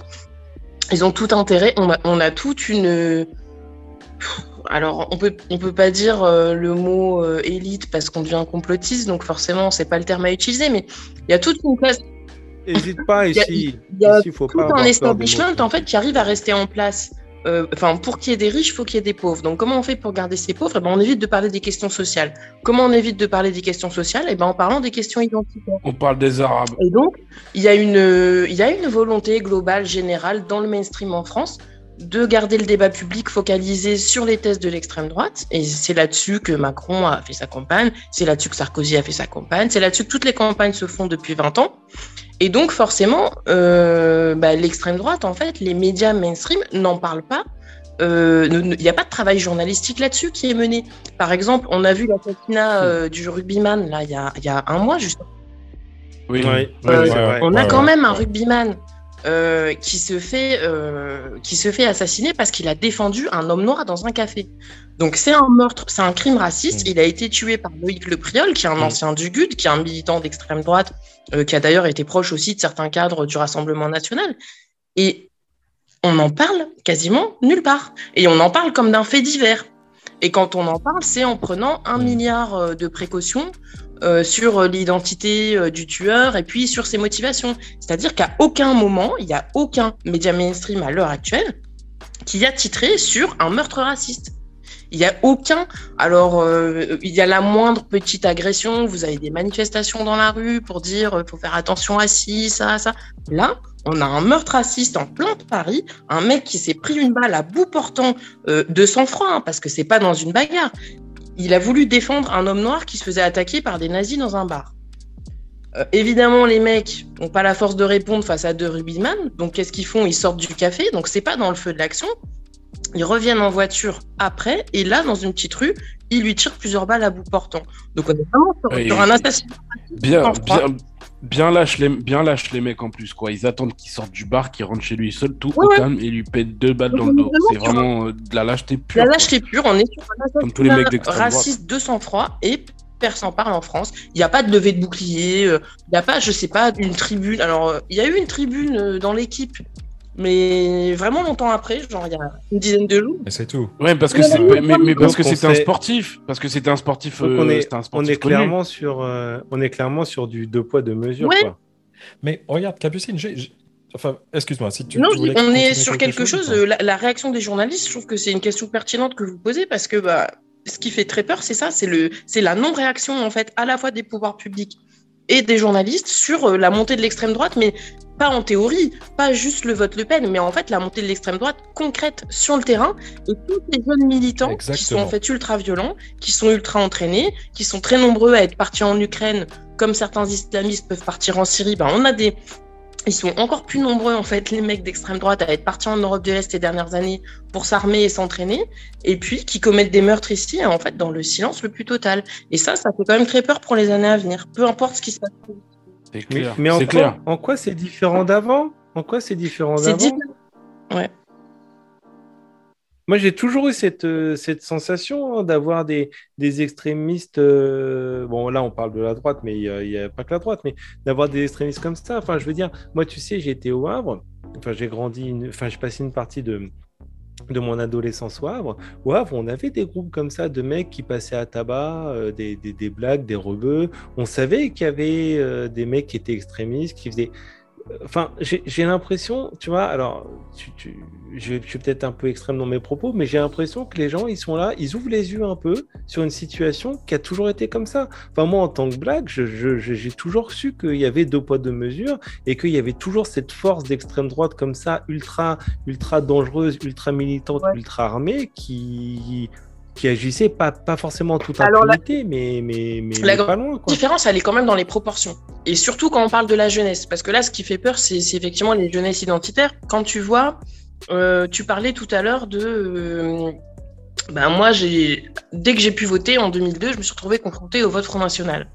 Ils ont tout intérêt, on a, on a toute une. Alors, on peut, on peut pas dire euh, le mot euh, élite parce qu'on devient complotiste, donc forcément, c'est pas le terme à utiliser, mais il y a toute une classe Hésite pas Il y a- ici. il y a Ici, faut tout pas un establishment en fait qui arrive à rester en place. Euh, Enfin, pour qu'il y ait des riches, il faut qu'il y ait des pauvres. Donc, comment on fait pour garder ces pauvres? Eh ben, On évite de parler des questions sociales. Comment on évite de parler des questions sociales? Eh ben, En parlant des questions identitaires. On parle des Arabes. Et donc, il y, a une, euh, il y a une volonté globale, générale, dans le mainstream en France, de garder le débat public focalisé sur les thèses de l'extrême droite. Et c'est là-dessus que Macron a fait sa campagne, c'est là-dessus que Sarkozy a fait sa campagne, c'est là-dessus que toutes les campagnes se font depuis 20 ans. Et donc, forcément, euh, bah, l'extrême droite, en fait, les médias mainstream n'en parlent pas. Euh, Il n'y a pas de travail journalistique là-dessus qui est mené. Par exemple, on a vu l'assassinat euh, du rugbyman là il y a, il y a un mois, juste Oui. Euh, ouais, c'est vrai. on a Ouais, quand ouais, même un ouais. rugbyman euh, qui se fait euh, qui se fait assassiner parce qu'il a défendu un homme noir dans un café. Donc c'est un meurtre, c'est un crime raciste. Mm. Il a été tué par Loïc Le Priol, qui est un Mm. ancien du GUD, qui est un militant d'extrême droite, euh, qui a d'ailleurs été proche aussi de certains cadres du Rassemblement national. Et on en parle quasiment nulle part. Et on en parle comme d'un fait divers. Et quand on en parle, c'est en prenant un Mm. milliard de précautions euh, sur euh, l'identité euh, du tueur et puis sur ses motivations. C'est-à-dire qu'à aucun moment, il n'y a aucun média mainstream à l'heure actuelle qui a titré sur un meurtre raciste. Il n'y a aucun. Alors, il y a la moindre petite agression. Vous avez des manifestations dans la rue pour dire faut faire attention à ci, ça, ça. Là, on a un meurtre raciste en plein de Paris. Un mec qui s'est pris une balle à bout portant de sang-froid, hein, parce que c'est pas dans une bagarre. Il a voulu défendre un homme noir qui se faisait attaquer par des nazis dans un bar. Euh, évidemment, les mecs n'ont pas la force de répondre face à deux rugbyman. Donc, qu'est-ce qu'ils font? Ils sortent du café. Donc, c'est pas dans le feu de l'action. Ils reviennent en voiture après. Et là, dans une petite rue, ils lui tirent plusieurs balles à bout portant. Donc, on est vraiment sur, sur un assassinat. Bien, bien, bien lâche les, bien lâche les mecs en plus quoi. Ils attendent qu'il sorte du bar, qu'il rentre chez lui seul, tout Ouais, au ouais. calme, et lui pète deux balles dans le dos. C'est vraiment euh, de la lâcheté pure. La lâcheté pure, on est sur un Comme tous les mecs raciste de sang-froid et personne parle en France. Il n'y a pas de levée de bouclier, euh, il n'y a pas, je sais pas, une tribune. Alors, euh, il y a eu une tribune dans l'équipe, mais vraiment longtemps après, genre il y a une dizaine de jours. C'est tout. Ouais, parce que c'est, mais, parce que c'était un sportif, parce que c'était un sportif, Donc euh, on est, un on clairement sur, euh, on est clairement sur du deux poids deux mesures. Ouais. Quoi. Mais regarde, Capucine, j'ai. Enfin, excuse-moi, si tu. non, tu on est sur quelque chose. euh, la, la réaction des journalistes, je trouve que c'est une question pertinente que vous posez parce que bah, ce qui fait très peur, c'est ça, c'est le, c'est la non-réaction en fait, à la fois des pouvoirs publics et des journalistes sur euh, la montée de l'extrême droite, mais pas en théorie, pas juste le vote Le Pen, mais en fait la montée de l'extrême droite concrète sur le terrain et tous les jeunes militants qui sont en fait ultra violents, qui sont ultra entraînés, qui sont très nombreux à être partis en Ukraine, comme certains islamistes peuvent partir en Syrie. Ben, on a des ils sont encore plus nombreux, en fait, les mecs d'extrême droite, à être partis en Europe de l'Est ces dernières années pour s'armer et s'entraîner, et puis qui commettent des meurtres ici, en fait, dans le silence le plus total. Et ça, ça fait quand même très peur pour les années à venir, peu importe ce qui se passe. C'est Mais, clair. mais en, quoi, clair. en quoi c'est différent d'avant? En quoi c'est différent C'est d'avant? différent. Moi, j'ai toujours eu cette, euh, cette sensation hein, d'avoir des, des extrémistes. euh, bon, là, on parle de la droite, mais il n'y a, pas que la droite, mais d'avoir des extrémistes comme ça. Enfin, je veux dire, moi, tu sais, j'ai été au Havre. Enfin, j'ai grandi. une- Enfin, j'ai passé une partie de de mon adolescence au Havre. On avait des groupes comme ça de mecs qui passaient à tabac, euh, des, des, des blagues, des rebeux. On savait qu'il y avait euh, des mecs qui étaient extrémistes, qui faisaient. Enfin, j'ai l'impression, tu vois, alors, tu, tu- je, je suis peut-être un peu extrême dans mes propos, mais j'ai l'impression que les gens, ils sont là, ils ouvrent les yeux un peu sur une situation qui a toujours été comme ça. Enfin, moi, en tant que blague, je- je- je- j'ai toujours su qu'il y avait deux poids, deux mesures, et qu'il y avait toujours cette force d'extrême droite comme ça, ultra, ultra dangereuse, ultra militante, Ouais. ultra armée, qui qui agissait pas, pas forcément tout la- impunité, mais, mais, mais, La mais pas loin. La Quoi. différence, elle est quand même dans les proportions. Et surtout quand on parle de la jeunesse. Parce que là, ce qui fait peur, c'est effectivement les jeunesses identitaires. Quand tu vois, euh, tu parlais tout à l'heure de. euh, ben moi, dès que j'ai pu voter en 2002, je me suis retrouvée confrontée au vote Front National.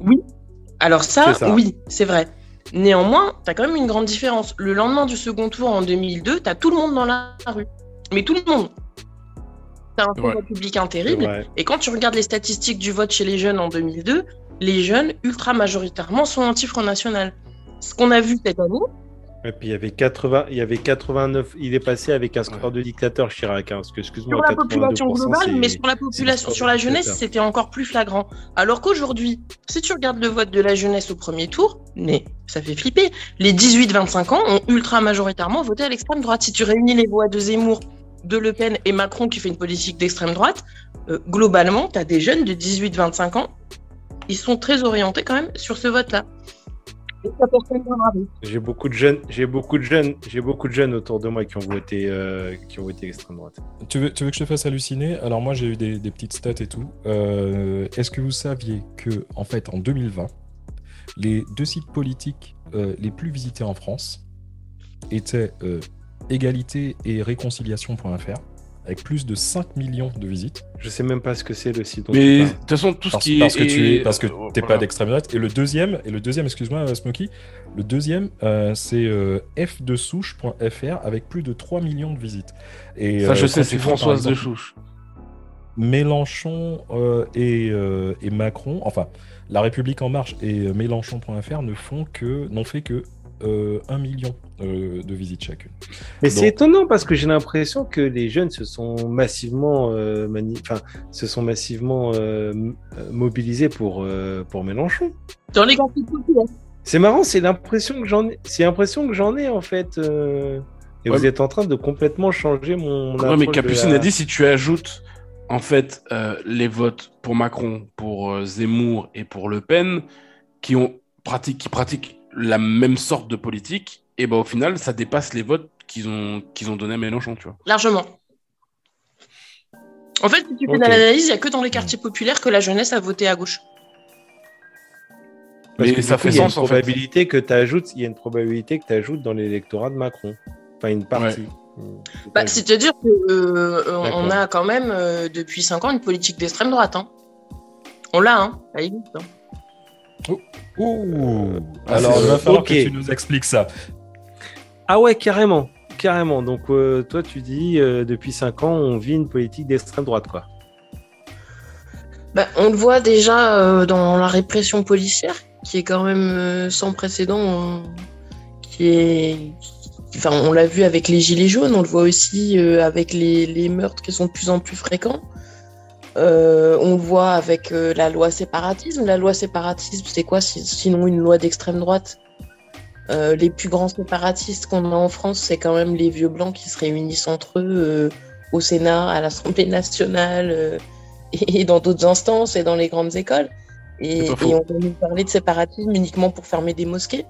Oui. Alors ça, ça. oui, c'est vrai. Néanmoins, tu as quand même une grande différence. Le lendemain du second tour en 2002, tu as tout le monde dans la rue. Mais tout le monde. As un Ouais. fonds républicain C'est terrible. Et quand tu regardes les statistiques du vote chez les jeunes en 2002, les jeunes, ultra majoritairement, sont anti-Front National. Ce qu'on a vu cette année, Et puis il y avait 80, il y avait 89, il est passé avec un score de dictateur Chirac. Hein, parce que excuse-moi, sur la population 82%, globale, c'est- mais sur la population, sur la jeunesse, c'était encore plus flagrant. Alors qu'aujourd'hui, si tu regardes le vote de la jeunesse au premier tour, mais ça fait flipper. Les 18-25 ans ont ultra majoritairement voté à l'extrême droite. Si tu réunis les voix de Zemmour, de Le Pen et Macron qui fait une politique d'extrême droite, euh, globalement, tu as des jeunes de 18-25 ans, ils sont très orientés quand même sur ce vote-là. J'ai beaucoup de jeunes, j'ai beaucoup de jeunes, j'ai beaucoup de jeunes autour de moi qui ont voté, euh, qui ont voté extrême droite. Tu veux, tu veux que je te fasse halluciner? Alors moi j'ai eu des, des petites stats et tout. Euh, Est-ce que vous saviez que en fait en 2020, les deux sites politiques euh, les plus visités en France étaient euh, égalité et réconciliation.fr avec plus de 5 millions de visites. Je sais même pas ce que c'est le site. dont Mais de toute façon, tout ce Parce, qui parce est. que tu es parce que euh, t'es voilà. pas d'extrême droite. Et le deuxième, et le deuxième, excuse-moi euh, Smokey, le deuxième euh, c'est euh, f2souche.fr avec plus de 3 millions de visites. Et, Ça, euh, je sais, c'est Françoise de Chouche. Mélenchon euh, et, euh, et Macron, enfin, La République en marche et euh, Mélenchon.fr ne font que, n'ont fait que euh, 1 million euh, de visites chacune. Mais c'est étonnant parce que j'ai l'impression que les jeunes se sont massivement, euh, mani- se sont massivement euh, euh, mobilisés pour euh, pour Mélenchon. Dans les. C'est marrant, c'est l'impression que j'en ai, c'est l'impression que j'en ai en fait. euh, Et Ouais, vous mais- êtes en train de complètement changer mon. mon Ouais, mais Capucine la- a dit si tu ajoutes en fait euh, les votes pour Macron, pour euh, Zemmour et pour Le Pen, qui ont pratique, qui pratiquent la même sorte de politique, et ben au final ça dépasse les votes qu'ils ont qu'ils ont donné à Mélenchon, tu vois. Largement. En fait, si tu fais Ok. de l'analyse, il n'y a que dans les quartiers populaires que la jeunesse a voté à gauche. Parce Mais que ça coup, fait il y a sens une en fait. probabilité que tu ajoutes, il y a une probabilité que tu ajoutes dans l'électorat de Macron. Enfin, une partie. C'est Bah, C'est-à-dire qu'on on a quand même, euh, depuis 5 ans, une politique d'extrême droite. hein. On l'a, hein. ça existe, hein. Ouh Ah, Alors, c'est- il va falloir que tu nous expliques ça. Ah ouais, carrément. Carrément. Donc, euh, toi, tu dis, euh, depuis 5 ans, on vit une politique d'extrême droite, quoi. Bah, on le voit déjà euh, dans la répression policière, qui est quand même euh, sans précédent, euh, qui est... Enfin, on l'a vu avec les gilets jaunes, on le voit aussi euh, avec les, les meurtres qui sont de plus en plus fréquents. Euh, on le voit avec euh, la loi séparatisme. La loi séparatisme, c'est quoi? Si- sinon une loi d'extrême droite Euh, Les plus grands séparatistes qu'on a en France, c'est quand même les vieux blancs qui se réunissent entre eux au Sénat, à l'Assemblée nationale et, et dans d'autres instances et dans les grandes écoles. Et, et on va nous parler de séparatisme uniquement pour fermer des mosquées.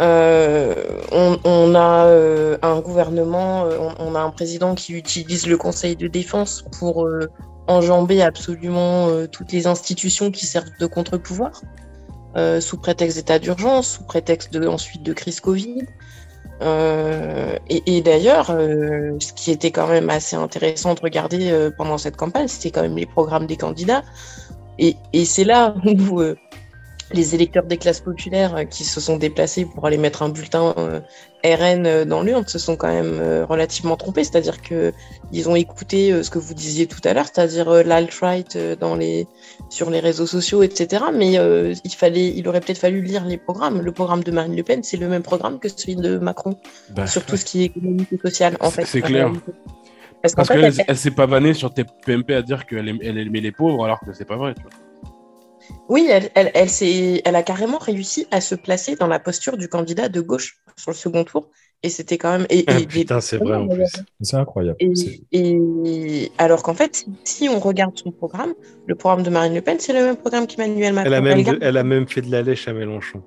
Euh, on, a euh, un gouvernement, euh, on, a un président qui utilise le Conseil de défense pour euh, enjamber absolument toutes les institutions qui servent de contre-pouvoir, sous prétexte d'état d'urgence, sous prétexte de, ensuite de crise Covid. Et, d'ailleurs, ce qui était quand même assez intéressant de regarder pendant cette campagne, c'était quand même les programmes des candidats. Et, c'est là où les électeurs des classes populaires euh, qui se sont déplacés pour aller mettre un bulletin euh, RN euh, dans l'urne se sont quand même relativement trompés. C'est-à-dire que ils ont écouté ce que vous disiez tout à l'heure, c'est-à-dire l'alt-right dans les sur les réseaux sociaux, etc. Mais euh, il fallait, il aurait peut-être fallu lire les programmes. Le programme de Marine Le Pen, c'est le même programme que celui de Macron Bah, sur tout ce qui est économique et social, en fait. c'est clair. Parce qu'elle elle- elle s'est pas vannée sur tes PMP à dire qu'elle aim- elle aimait les pauvres alors que c'est pas vrai. Tu vois. Oui, elle, elle, elle, s'est- elle a carrément réussi à se placer dans la posture du candidat de gauche sur le second tour. Et c'était quand même. Et, Ah, et- putain, c'est vrai en plus. C'est incroyable. Et, alors qu'en fait, si, on regarde son programme, le programme de Marine Le Pen, c'est le même programme qu'Emmanuel Macron. Elle a, même Elle de- garde- elle a même fait de la lèche à Mélenchon.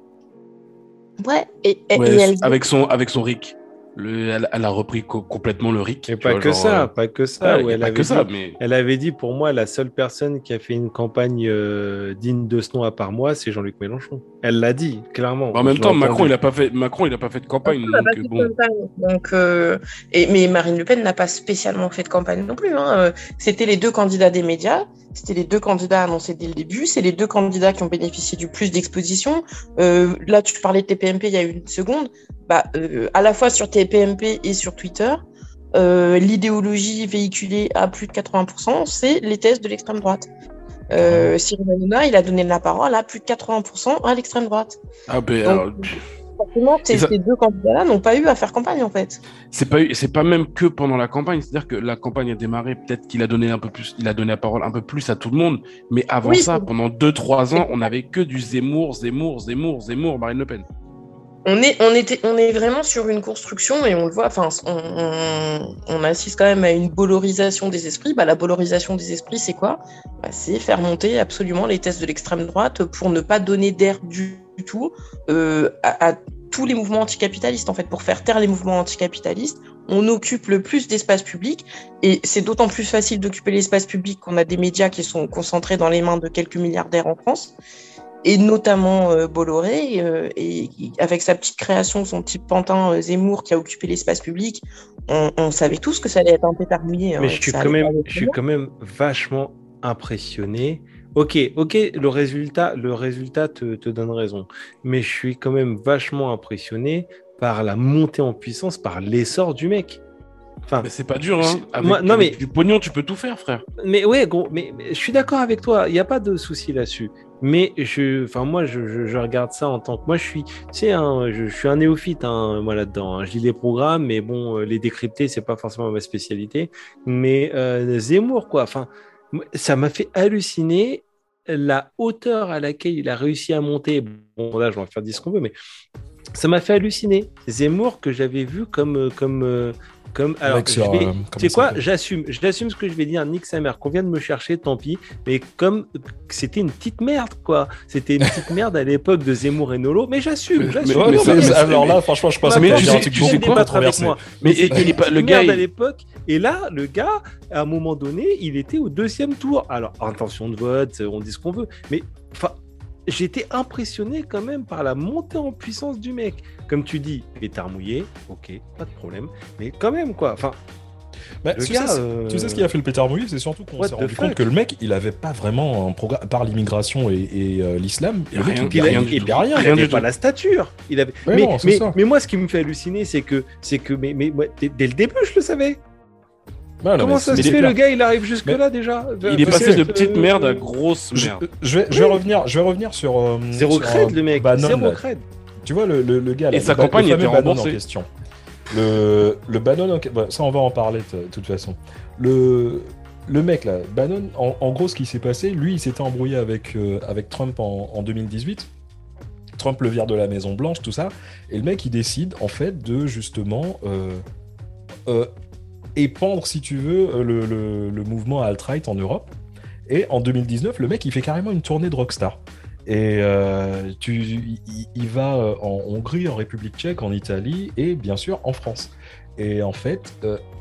Ouais, et, et- Ouais, et elle, avec son avec son RIC. Le, elle, elle a repris co- complètement le RIC. Et tu pas vois, que genre, ça, euh, pas que ça. ouais, pas avait que ça, dit, mais elle avait dit pour moi la seule personne qui a fait une campagne euh, digne de ce nom à part moi, c'est Jean-Luc Mélenchon. Elle l'a dit clairement. en même temps, Macron, il a pas fait, Macron, il a pas fait de campagne. On n'a pas donc, fait de bon. campagne. Donc, euh, et, mais Marine Le Pen n'a pas spécialement fait de campagne non plus. hein. Euh, C'était les deux candidats des médias. C'était les deux candidats annoncés dès le début. C'est les deux candidats qui ont bénéficié du plus d'exposition. Euh, là, tu parlais de TPMP il y a une seconde. Bah, euh, à la fois sur TPMP et sur Twitter, euh, l'idéologie véhiculée à plus de 80%, c'est les thèses de l'extrême droite. Euh, Cyril Hanouna, il a donné la parole à plus de 80% à l'extrême droite. Ah, ben, alors, Forcément, ces, Et ça- ces deux candidats-là n'ont pas eu à faire campagne, en fait. c'est pas, c'est pas même que pendant la campagne. C'est-à-dire que la campagne a démarré, peut-être qu'il a donné un peu plus, il a donné la parole un peu plus à tout le monde. Mais avant Oui, ça, pendant 2-3 ans, on avait que du Zemmour, Zemmour, Zemmour, Zemmour, Marine Le Pen. On est, on, était, on est vraiment sur une construction et on le voit, enfin, on, on, on assiste quand même à une bolorisation des esprits. Bah, la bolorisation des esprits, c'est quoi? Bah, C'est faire monter absolument les thèses de l'extrême droite pour ne pas donner d'air du, du tout euh, à, à tous les mouvements anticapitalistes. En fait, pour faire taire les mouvements anticapitalistes, on occupe le plus d'espace public et c'est d'autant plus facile d'occuper l'espace public qu'on a des médias qui sont concentrés dans les mains de quelques milliardaires en France et notamment euh, Bolloré, euh, et avec sa petite création, son petit pantin euh, Zemmour qui a occupé l'espace public, on, on savait tous que ça allait être un pétard mouillé. hein, Mais je suis même, je quand même vachement impressionné. Ok, ok, le résultat, le résultat te, te donne raison. Mais je suis quand même vachement impressionné par la montée en puissance, par l'essor du mec. Enfin, Mais c'est pas dur, hein. Avec, moi- non, mais- du pognon, tu peux tout faire, frère. mais ouais, gros, mais, mais je suis d'accord avec toi. Il n'y a pas de souci là-dessus. Mais je, enfin moi, je, je, je regarde ça en tant que moi, je suis, tu sais, hein, je, je suis un néophyte, hein, moi là-dedans. hein. Je lis les programmes, mais bon, euh, les décrypter, c'est pas forcément ma spécialité. Mais euh, Zemmour, quoi. Enfin, ça m'a fait halluciner la hauteur à laquelle il a réussi à monter. Bon, là, je vais en faire dire ce qu'on veut, mais ça m'a fait halluciner. Zemmour que j'avais vu comme, euh, comme, euh, comme. Alors, Mec sur, je vais- euh, tu sais quoi J'assume. J'assume ce que je vais dire. Nique sa mère. Qu'on vient de me chercher, tant pis. Mais comme c'était une petite merde, quoi. C'était une petite merde à l'époque de Zemmour et Nolo. Mais j'assume. J'assume. Ouais, alors là, franchement, je pense Mais que tu sais- tu sais quoi, avec moi. Mais est pas- une le gars, à l'époque. Et là, le gars, à un moment donné, il était au deuxième tour. Alors, intention de vote, on dit ce qu'on veut. Mais enfin, j'étais impressionné quand même par la montée en puissance du mec. Comme tu dis, pétard mouillé, ok, pas de problème. Mais quand même, quoi. Enfin, Bah, le tu, gars, sais, euh, tu sais ce qui a fait le pétard mouillé, c'est surtout qu'on s'est rendu fuck compte que le mec, il avait pas vraiment un programme par l'immigration et, et, euh, l'islam. Il rien- avait rien il avait pas la stature. Il avait... Ouais, mais, non, mais, moi, ce qui me fait halluciner, c'est que, c'est que, mais, mais moi, dès, dès le début, je le savais. Non, Comment ça c'est se fait, clair. le gars, il arrive jusque là déjà. Il est passé de petite merde à grosse Je, merde. je vais, je vais revenir, je vais revenir sur. euh, Zéro crête, euh, le mec. Bannon, Zéro crête. Tu vois le, le, le gars là, Et sa campagne le fameux était Bannon remboursée. en question. Le, le Bannon, bah, ça on va en parler de de toute façon. Le, le mec là, Bannon, en, en gros ce qui s'est passé, lui il s'était embrouillé avec, euh, avec Trump en, en 2018. Trump le vire de la Maison Blanche, tout ça. Et le mec il décide en fait de justement euh, euh, épandre, si tu veux, euh, le, le- mouvement alt-right en Europe. Et en 2019, le mec il fait carrément une tournée de rockstar. Et euh, tu, il, va euh, en Hongrie, en République tchèque, en Italie et bien sûr en France. Et en fait,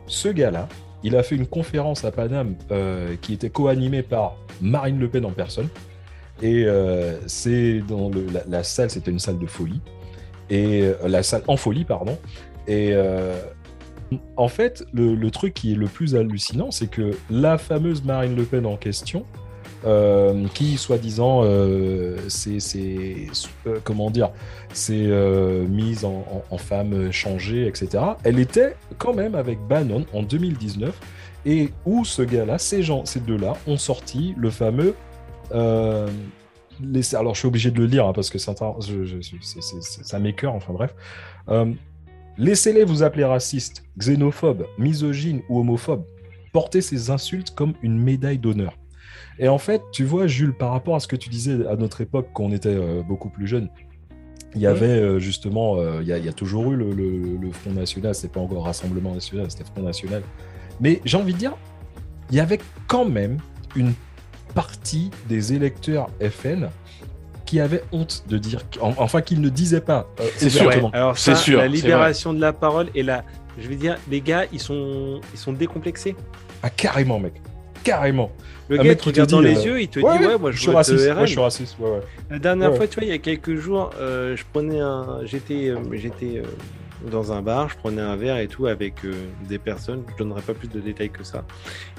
ce gars-là, il a fait une conférence à Paname qui était co-animée par Marine Le Pen en personne. Et c'est dans le- la, la salle, c'était une salle de folie. Et la salle en folie, pardon. Et en fait, le, truc qui est le plus hallucinant, c'est que la fameuse Marine Le Pen en question, euh, qui soi-disant euh, c'est euh, comment dire c'est euh, mise en, femme changée etc elle était quand même avec Bannon en 2019 et où ce gars-là ces gens ces deux-là ont sorti le fameux alors je suis obligé de le lire hein, parce que c'est- ça m'écœure enfin bref laissez-les vous appeler racistes xénophobes misogynes ou homophobes. Portez ces insultes comme une médaille d'honneur. Et en fait, tu vois, Jules, par rapport à ce que tu disais à notre époque, quand on était euh, beaucoup plus jeune, il y avait euh, justement, euh, il y, a- il y a toujours eu le, le- le Front National, c'était pas encore Rassemblement National, c'était Front National. Mais j'ai envie de dire, il y avait quand même une partie des électeurs FN qui avait honte de dire, en- enfin qu'il ne disait pas. euh, C'est sûr. Alors C'est sûr, la libération de la parole et la, je veux dire, les gars, ils sont, ils sont décomplexés. Ah, carrément, mec. Carrément. Le gars mec te qui te regarde dans les euh, yeux, il te Ouais, dit ouais, ouais, moi je je suis raciste. euh, Ouais, je suis raciste. Ouais, ouais. La dernière Ouais. fois, tu vois, il y a quelques jours, euh, je prenais un, j'étais, euh, j'étais euh, dans un bar, je prenais un verre et tout avec euh, des personnes. Je donnerai pas plus de détails que ça.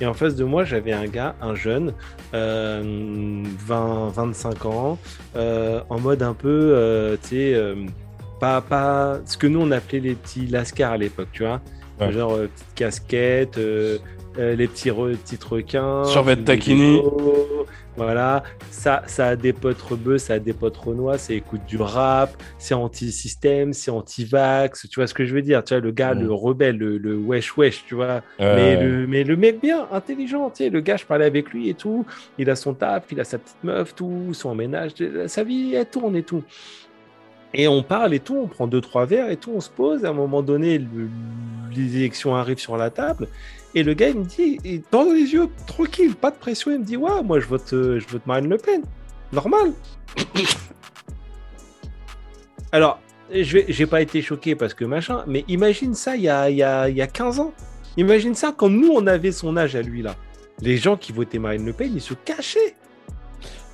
Et en face de moi, j'avais un gars, un jeune, euh, 20, 25 ans, euh, en mode un peu, euh, tu sais, euh, pas, pas ce que nous on appelait les petits lascars à l'époque, tu vois, Ouais. genre euh, petite casquette. Euh, les petits, re- petits requins. Survêt des taquini. vélos, Voilà, ça, ça a des potes rebeux, ça a des potes renois, ça écoute du rap, c'est anti-système, c'est anti-vax, tu vois ce que je veux dire, tu vois, le gars, Mm. le rebelle, le, le wesh wesh, tu vois, Euh, mais, le, mais le mec bien, intelligent, tu sais, le gars, je parlais avec lui et tout, il a son taf, il a sa petite meuf, tout, son ménage, sa vie, elle tourne et tout. Et on parle et tout, on prend deux, trois verres et tout, on se pose. À un moment donné, le- les élections arrivent sur la table. Et le gars, il me dit, et dans les yeux, tranquille, pas de pression, il me dit, ouais, moi, je vote, euh, je vote Marine Le Pen. Normal. (coughs) Alors, je j'ai pas été choqué parce que machin, mais imagine ça il y a, il y, a, il y a 15 ans. Imagine ça quand nous, on avait son âge à lui, là. Les gens qui votaient Marine Le Pen, ils se cachaient.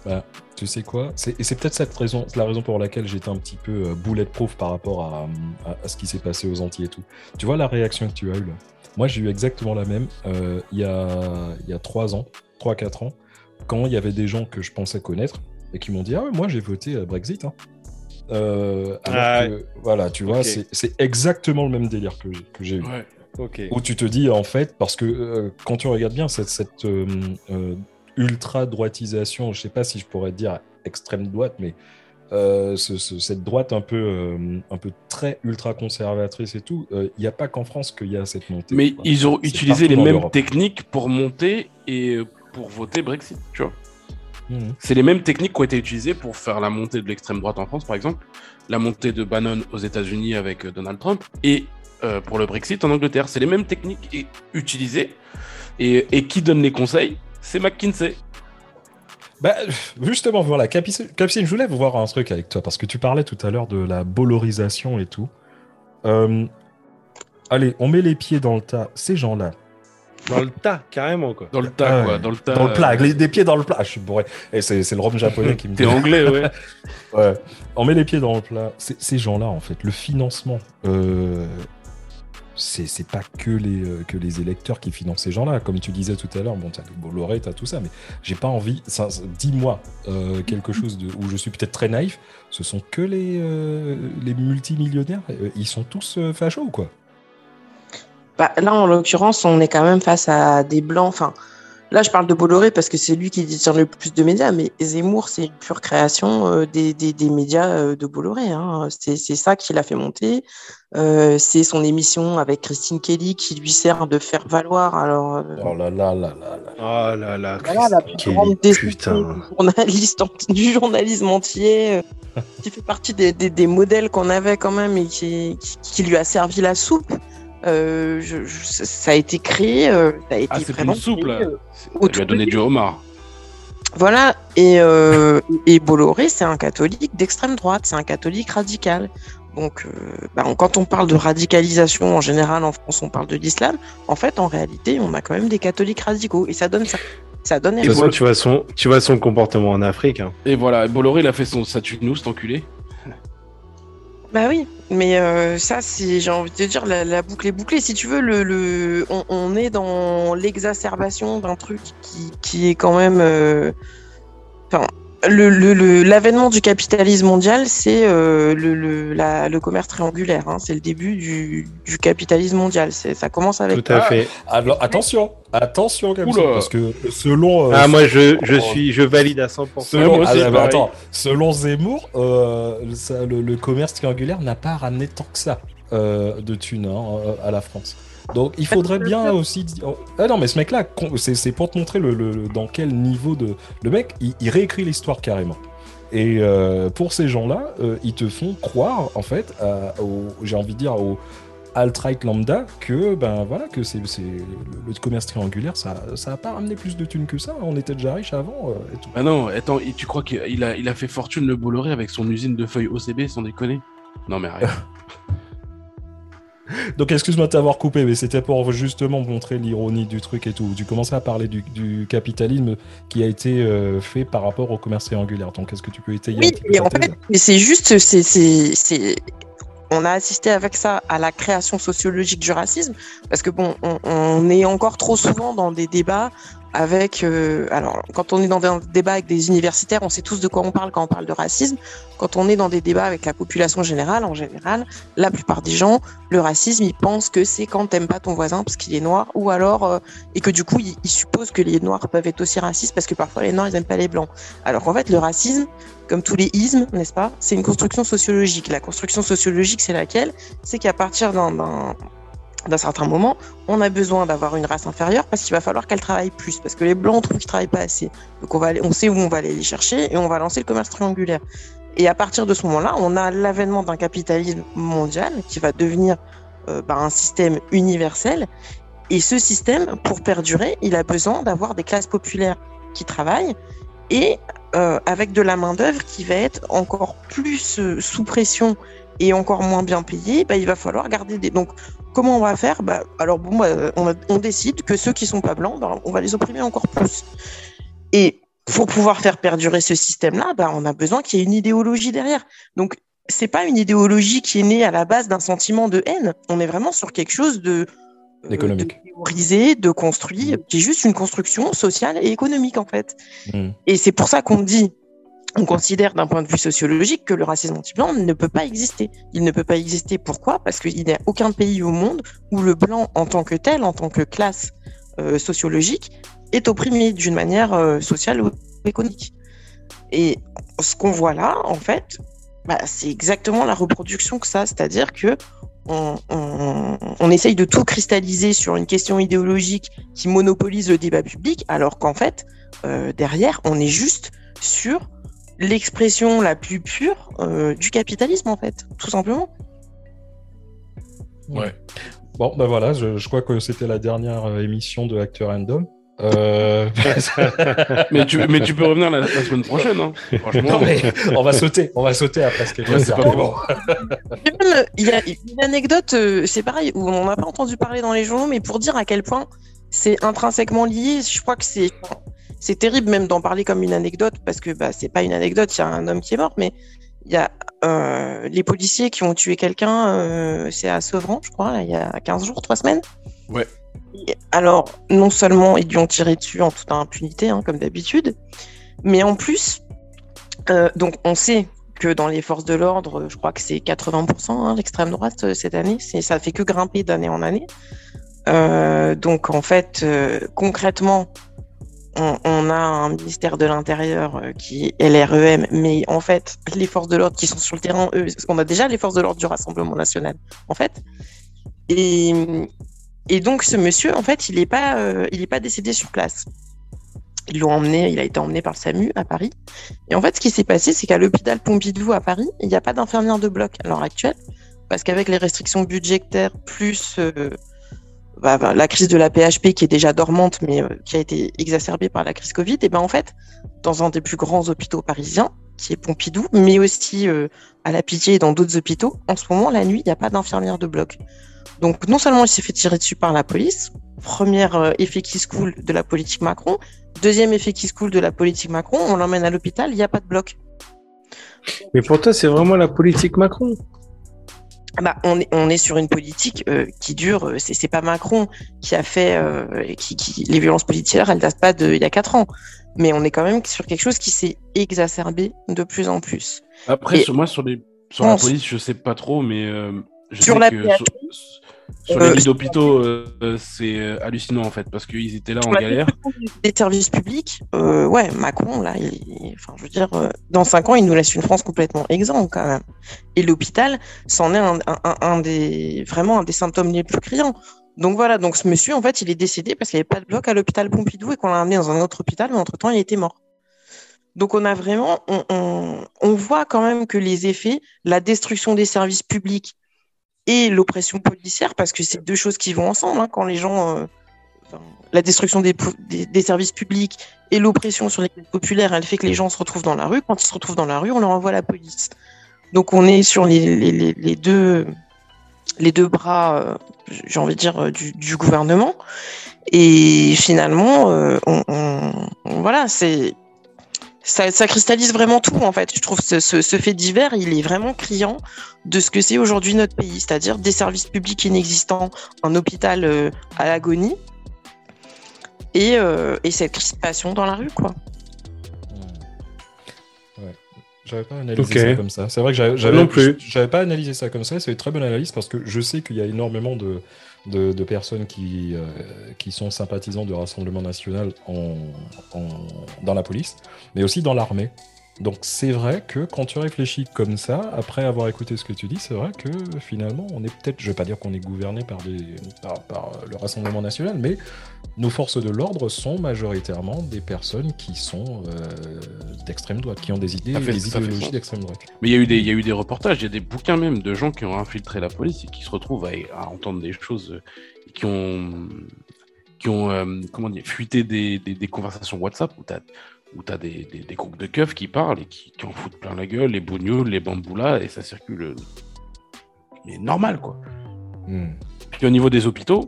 Bah, tu sais quoi? Et c'est peut-être cette raison, la raison pour laquelle j'étais un petit peu euh, bulletproof par rapport à- à ce qui s'est passé aux Antilles et tout. Tu vois la réaction que tu as eue là? Moi, j'ai eu exactement la même euh, il y a il y a trois ans, 3-4 ans, quand il y avait des gens que je pensais connaître et qui m'ont dit Ah ouais, moi j'ai voté euh, Brexit. hein. Euh, alors Ah que, voilà, tu vois, c'est- exactement le même délire que j'ai- que j'ai eu. Ouais. Où tu te dis, en fait, parce que euh, quand tu regardes bien cette, cette euh, ultra-droitisation, je sais pas si je pourrais dire extrême droite, mais euh, ce- ce- cette droite un peu, euh, un peu très ultra-conservatrice et tout, euh, il n'y a pas qu'en France qu'il y a cette montée. Mais quoi. ils ont utilisé les mêmes techniques pour monter et euh, pour voter Brexit, tu vois. Mhm. C'est les mêmes techniques qui ont été utilisées pour faire la montée de l'extrême droite en France, par exemple, la montée de Bannon aux États-Unis avec euh, Donald Trump, et euh, pour le Brexit en Angleterre. C'est les mêmes techniques utilisées. Et, et qui donne les conseils? C'est McKinsey. Bah, justement, voilà, Capucine, Capucine, je voulais voir un truc avec toi, parce que tu parlais tout à l'heure de la bolorisation et tout. Euh, allez, on met les pieds dans le tas. Ces gens-là, Dans le tas, carrément, quoi. Dans le tas, Ah quoi. Dans le tas. dans le plat, euh, les- des pieds dans le plat. Ah, je suis bourré. Et c'est c'est le rhum japonais qui me T'es anglais, ouais. (laughs) Ouais. On met les pieds dans le plat. C'est- Ces gens-là, en fait, le financement, euh, c'est pas que les, euh, que les électeurs qui financent ces gens-là. Comme tu disais tout à l'heure, bon, t'as les Bolloré, t'as tout ça, mais j'ai pas envie. Dis-moi euh, quelque chose de, où je suis peut-être très naïf. Ce sont que les, euh, multimillionnaires. Ils sont tous fachos ou quoi? Bah, là, en l'occurrence, on est quand même face à des blancs. Là, je parle de Bolloré parce que c'est lui qui détient le plus de médias, mais Zemmour, c'est une pure création euh, des, des, des médias euh, de Bolloré. Hein. C'est c'est ça qui l'a fait monter. Euh, c'est son émission avec Christine Kelly qui lui sert de faire valoir. Alors, euh, Oh là là là là là. Oh là là, voilà, la plus grande putain. du, du journalisme entier, euh, qui fait partie des, des, des modèles qu'on avait quand même et qui, qui, qui lui a servi la soupe. Euh, je, je- ça a été créé, euh, ça a été Ah, c'est vraiment plus souple, créé, là. euh, Ça au lui a tout donné du homard. Voilà, et, euh, et Bolloré, c'est un catholique d'extrême droite, c'est un catholique radical. Donc, euh, bah, on- quand on parle de radicalisation en général en France, on parle de l'islam. En fait, en réalité, on a quand même des catholiques radicaux et ça donne ça. Ça donne De toute façon, tu vois son, tu vois son comportement en Afrique. hein. Et voilà, Bolloré, il a fait son Saturnus, cet enculé. Bah oui, mais euh, ça, c'est, j'ai envie de te dire, la, boucle est bouclée. Si tu veux, le, le, on, on est dans l'exacerbation d'un truc qui, qui est quand même. euh, Enfin, le, le, le- l'avènement du capitalisme mondial, c'est euh, le, le, la, le commerce triangulaire. Hein, c'est le début du, du capitalisme mondial. C'est, ça commence avec. Tout à Ah. fait. Alors, attention, attention, Oula. parce que selon. euh, Ah, moi, je, je Oh. suis, je valide à 100%. Selon, aussi, ah, bah, attends, selon Zemmour, euh, ça- le, le commerce triangulaire n'a pas ramené tant que ça euh, de thunes hein, euh, à la France. Donc il faudrait bien aussi dire. Ah non, mais ce mec-là, c'est c'est pour te montrer le, le- le- dans quel niveau de. Le mec, il, il réécrit l'histoire carrément. Et euh, pour ces gens-là, euh, ils te font croire, en fait, j'ai envie de dire, au, alt-right lambda que ben voilà que c'est le, commerce triangulaire ça ça a pas ramené plus de thunes que ça on était déjà riche avant euh, ah non attends tu crois qu'il a il a fait fortune le Bolloré avec son usine de feuilles OCB sans déconner? Non mais arrête (laughs) Donc excuse-moi de t'avoir coupé, mais c'était pour justement montrer l'ironie du truc et tout. Tu commençais à parler du, capitalisme qui a été euh, fait par rapport au commerce triangulaire. Donc est-ce que tu peux étayer Oui, et en fait, c'est juste, c'est, on a assisté avec ça à la création sociologique du racisme, parce que bon, on est encore trop souvent dans des débats avec euh, alors quand on est dans un débat avec des universitaires, on sait tous de quoi on parle quand on parle de racisme. Quand on est dans des débats avec la population générale, en général, la plupart des gens, le racisme, ils pensent que c'est quand t'aimes pas ton voisin parce qu'il est noir, ou alors euh, et que du coup ils, ils, supposent que les noirs peuvent être aussi racistes parce que parfois les noirs ils aiment pas les blancs. Alors qu'en fait le racisme, comme tous les ismes, n'est-ce pas, c'est une construction sociologique. La construction sociologique, c'est laquelle? C'est qu'à partir d'un d'un certain moment, on a besoin d'avoir une race inférieure parce qu'il va falloir qu'elle travaille plus, parce que les blancs trouvent qu'ils travaillent pas assez. Donc on va on sait où on va aller les chercher et on va lancer le commerce triangulaire. Et à partir de ce moment-là, on a l'avènement d'un capitalisme mondial qui va devenir euh, bah, un système universel. Et ce système, pour perdurer, il a besoin d'avoir des classes populaires qui travaillent et euh, avec de la main d'œuvre qui va être encore plus euh, sous pression et encore moins bien payée, bah, il va falloir garder des. Donc Comment on va faire? Bah, Alors bon, bah, on, décide que ceux qui sont pas blancs, bah, on va les opprimer encore plus. Et pour pouvoir faire perdurer ce système-là, bah, on a besoin qu'il y ait une idéologie derrière. Donc c'est pas une idéologie qui est née à la base d'un sentiment de haine. On est vraiment sur quelque chose de euh, économique, de théorisé, de construit, qui est juste une construction sociale et économique en fait. Mmh. Et c'est pour ça qu'on dit on considère d'un point de vue sociologique que le racisme anti-blanc ne peut pas exister. Il ne peut pas exister. Pourquoi? Parce qu'il n'y a aucun pays au monde où le blanc, en tant que tel, en tant que classe euh, sociologique, est opprimé d'une manière euh, sociale ou économique. Et ce qu'on voit là, en fait, bah, c'est exactement la reproduction que ça, c'est-à-dire que on, essaye de tout cristalliser sur une question idéologique qui monopolise le débat public, alors qu'en fait, euh, derrière, on est juste sur l'expression la plus pure euh, du capitalisme, en fait, tout simplement. Ouais. Bon, ben voilà, je, crois que c'était la dernière euh, émission de Acteur Random. Euh... (laughs) mais, tu, mais tu peux revenir la, semaine prochaine. Hein. Franchement, mais on va sauter, on va sauter après ce que c'est pas bon. Il y a une anecdote, euh, c'est pareil, où on n'a pas entendu parler dans les journaux, mais pour dire à quel point c'est intrinsèquement lié. Je crois que c'est c'est terrible même d'en parler comme une anecdote parce que bah, c'est pas une anecdote, il y a un homme qui est mort, mais il y a euh, les policiers qui ont tué quelqu'un, euh, c'est à Sevran, je crois, il y a 15 jours, 3 semaines. Ouais. alors, non seulement ils lui ont tiré dessus en toute impunité, hein, comme d'habitude, mais en plus, euh, donc on sait que dans les forces de l'ordre, je crois que c'est 80% hein, l'extrême droite cette année, ça fait que grimper d'année en année. donc en fait, concrètement, on, a un ministère de l'Intérieur euh, qui est l'REM, mais en fait, les forces de l'ordre qui sont sur le terrain, eux, parce qu'on a déjà les forces de l'ordre du Rassemblement national, en fait. Et, donc, ce monsieur, en fait, il n'est pas, euh, pas décédé sur place. Ils l'ont emmené, il a été emmené par le SAMU à Paris. Et en fait, ce qui s'est passé, c'est qu'à l'hôpital Pompidou à Paris, il n'y a pas d'infirmière de bloc à l'heure actuelle, parce qu'avec les restrictions budgétaires plus euh, bah, bah, la crise de la PHP qui est déjà dormante mais euh, qui a été exacerbée par la crise Covid, et ben en fait, dans un des plus grands hôpitaux parisiens, qui est Pompidou, mais aussi euh, à la Pitié et dans d'autres hôpitaux, en ce moment, la nuit, il n'y a pas d'infirmière de bloc. Donc non seulement il s'est fait tirer dessus par la police, premier euh, effet qui se coule de la politique Macron, deuxième effet qui se coule de la politique Macron, on l'emmène à l'hôpital, il n'y a pas de bloc. Mais pour toi, c'est vraiment la politique Macron? Bah, on, est, on est sur une politique euh, qui dure. Euh, c'est, c'est pas Macron qui a fait euh, qui, qui, les violences policières. Elles datent pas de il y a quatre ans, mais on est quand même sur quelque chose qui s'est exacerbé de plus en plus. Après, sur moi, sur les sur la police, je sais pas trop, mais je sur sais la que sur les lits d'hôpitaux, euh, c'est euh, hallucinant en fait, parce qu'ils étaient là en galère. Des services publics, euh, ouais, Macron, là, enfin, je veux dire, dans cinq ans, il nous laisse une France complètement exempte quand même. Et l'hôpital, c'en est un, un, des, vraiment un des symptômes les plus criants. Donc voilà, donc ce monsieur, en fait, il est décédé parce qu'il n'y avait pas de bloc à l'hôpital Pompidou et qu'on l'a amené dans un autre hôpital, mais entre-temps, il était mort. Donc on a vraiment, on, on, on voit quand même que les effets, la destruction des services publics, et l'oppression policière, parce que c'est deux choses qui vont ensemble. Hein, quand les gens, euh, la destruction des, des- des services publics et l'oppression sur les classes populaires, elle fait que les gens se retrouvent dans la rue. Quand ils se retrouvent dans la rue, on leur envoie la police. Donc on est sur les, les- les- deux, les deux bras, euh, j'ai envie de dire, euh, du, du gouvernement. Et finalement, euh, on- on- voilà, c'est ça, cristallise vraiment tout en fait. Je trouve ce fait divers, il est vraiment criant de ce que c'est aujourd'hui notre pays, c'est-à-dire des services publics inexistants, un hôpital euh, à l'agonie et, euh, et cette crispation dans la rue, quoi. J'avais pas analysé ça comme ça. C'est vrai que j'avais, j'avais- non plus. j'avais pas analysé ça comme ça. C'est une très bonne analyse parce que je sais qu'il y a énormément de, de, de personnes qui, euh, qui sont sympathisants du Rassemblement national en, en- dans la police, mais aussi dans l'armée. Donc c'est vrai que quand tu réfléchis comme ça, après avoir écouté ce que tu dis, c'est vrai que finalement on est peut-être, je vais pas dire qu'on est gouverné par, des, par, par le Rassemblement national, mais nos forces de l'ordre sont majoritairement des personnes qui sont euh, d'extrême droite, qui ont des idées, fait- des idéologies d'extrême droite. Mais il y, a eu des- il y a eu des reportages, il y a des bouquins même de gens qui ont infiltré la police et qui se retrouvent à, à entendre des choses, euh, qui ont, qui ont euh, comment dire, fuité des, des, des conversations WhatsApp où tu as, où t'as des, des, des groupes de keufs qui parlent et qui, qui en foutent plein la gueule, les bougnoules, les bamboulas, et ça circule. euh, Mais normal, quoi. Hmm. Puis au niveau des hôpitaux,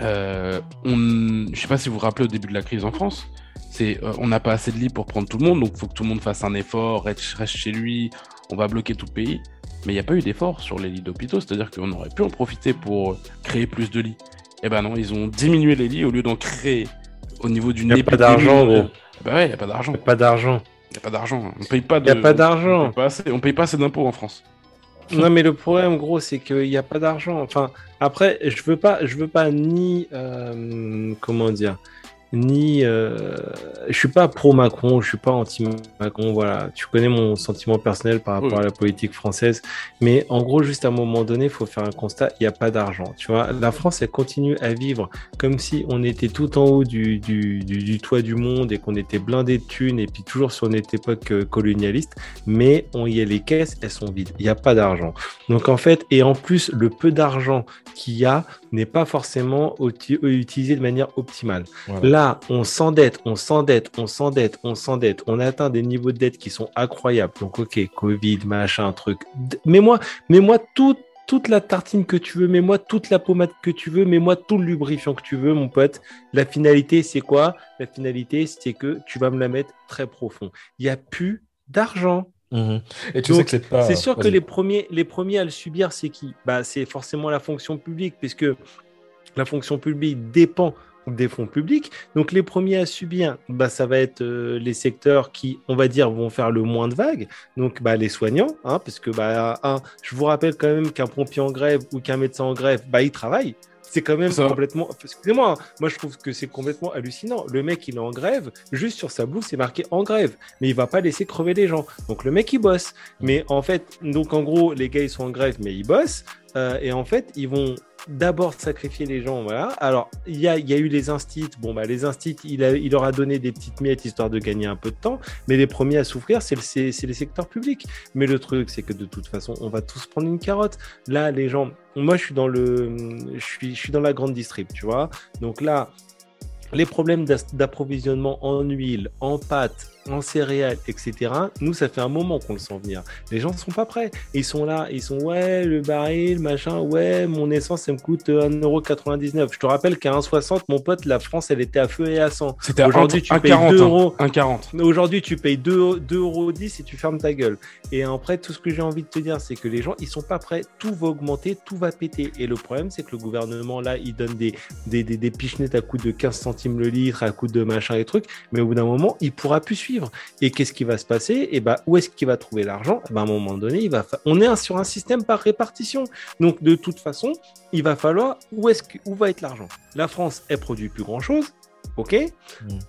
euh, on... je sais pas si vous vous rappelez au début de la crise en France, c'est euh, on n'a pas assez de lits pour prendre tout le monde, donc il faut que tout le monde fasse un effort, reste, reste chez lui, on va bloquer tout le pays. Mais il n'y a pas eu d'effort sur les lits d'hôpitaux, c'est-à-dire qu'on aurait pu en profiter pour créer plus de lits. Eh ben non, ils ont diminué les lits au lieu d'en créer au niveau d'une a pas épidémie. d'argent, gros. Bah ouais, il n'y a pas d'argent. Pas d'argent. Il n'y a pas d'argent. On paye pas de. Y a pas On d'argent. paye pas assez, on paye pas assez d'impôts en France. Non, mais le problème, gros, c'est qu'il n'y a pas d'argent. Enfin, après, je veux pas, je veux pas ni, euh, comment dire, ni, euh, je suis pas pro Macron, je suis pas anti Macron. Voilà, tu connais mon sentiment personnel par rapport Oui. à la politique française. Mais en gros, juste à un moment donné, il faut faire un constat. Il n'y a pas d'argent. Tu vois, la France, elle continue à vivre comme si on était tout en haut du, du, du, du toit du monde et qu'on était blindé de thunes et puis toujours sur notre époque euh, colonialiste. Mais on y a les caisses, elles sont vides. Il n'y a pas d'argent. Donc en fait, et en plus, le peu d'argent qu'il y a n'est pas forcément uti- utilisé de manière optimale. Voilà. Là, on s'endette, on s'endette, on s'endette, on s'endette. On atteint des niveaux de dette qui sont incroyables. Donc ok, Covid, machin, truc. Mets-moi, mets-moi tout- toute la tartine que tu veux, mets-moi toute la pommade que tu veux, mets-moi tout le lubrifiant que tu veux, mon pote. La finalité, c'est quoi? La finalité, c'est que tu vas me la mettre très profond. Il n'y a plus d'argent. Mhm. Et tu Donc, sais que c'est pas. C'est sûr que les premiers, les premiers à le subir, c'est qui? Bah, C'est forcément la fonction publique, puisque la fonction publique dépend des fonds publics. Donc les premiers à subir, bah, ça va être euh, les secteurs qui, on va dire, vont faire le moins de vagues. Donc bah, les soignants, hein, parce que bah, un, je vous rappelle quand même qu'un pompier en grève ou qu'un médecin en grève, bah, il travaille. C'est quand même Ça. complètement. Excusez-moi, hein, moi je trouve que c'est complètement hallucinant. Le mec il est en grève, juste sur sa blouse c'est marqué en grève, mais il va pas laisser crever les gens. Donc le mec il bosse. Mais en fait, donc en gros, les gars ils sont en grève, mais ils bossent. Euh, et en fait, ils vont d'abord sacrifier les gens. Voilà. Alors, il y a, y a eu les instits. Bon, bah, les instits, il, il leur a donné des petites miettes histoire de gagner un peu de temps. Mais les premiers à souffrir, c'est le, c'est c'est les secteurs publics. Mais le truc, c'est que de toute façon, on va tous prendre une carotte. Là, les gens, moi, je suis dans le, je suis, je suis dans la grande distrib, tu vois. Donc là, les problèmes d'approvisionnement en huile, en pâtes, en céréales, etc. Nous, ça fait un moment qu'on le sent venir. Les gens ne sont pas prêts. Ils sont là, ils sont ouais, le baril, machin, ouais, mon essence, ça me coûte euh, 1,99€. Je te rappelle qu'à 1,60, mon pote, la France, elle était à feu et à sang. C'était Aujourd'hui, tu payes 1,40. 2 euros. 1,40. Aujourd'hui, tu payes 2,10€ 2 euros et tu fermes ta gueule. Et après, tout ce que j'ai envie de te dire, c'est que les gens, ils sont pas prêts. Tout va augmenter, tout va péter. Et le problème, c'est que le gouvernement, là, il donne des, des, des, des pichenettes à coût de 15 centimes le litre, à coût de machin et trucs. Mais au bout d'un moment, il pourra plus suivre. Et qu'est-ce qui va se passer? Et ben, où est-ce qu'il va trouver l'argent? Eh ben, À un moment donné, il va on est sur un système par répartition. Donc, de toute façon, il va falloir où, est-ce que, où va être l'argent? La France, elle produit plus grand-chose. Ok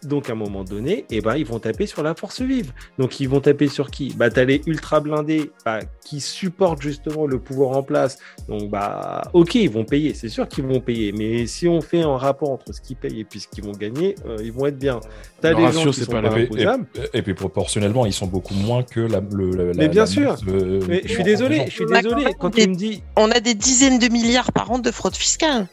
Donc, à un moment donné, eh ben, ils vont taper sur la force vive. Donc, ils vont taper sur qui? Bah, Tu as les ultra blindés bah, qui supportent justement le pouvoir en place. Donc, bah, ok, ils vont payer. C'est sûr qu'ils vont payer. Mais si on fait un rapport entre ce qu'ils payent et puis ce qu'ils vont gagner, euh, ils vont être bien. Tu as des gens qui sont pas, pas et, et, puis, proportionnellement, ils sont beaucoup moins que la. Le, mais bien sûr. mais je suis désolé. Je suis désolé. Quand tu me dis. On a des dizaines de milliards par an de fraude fiscale.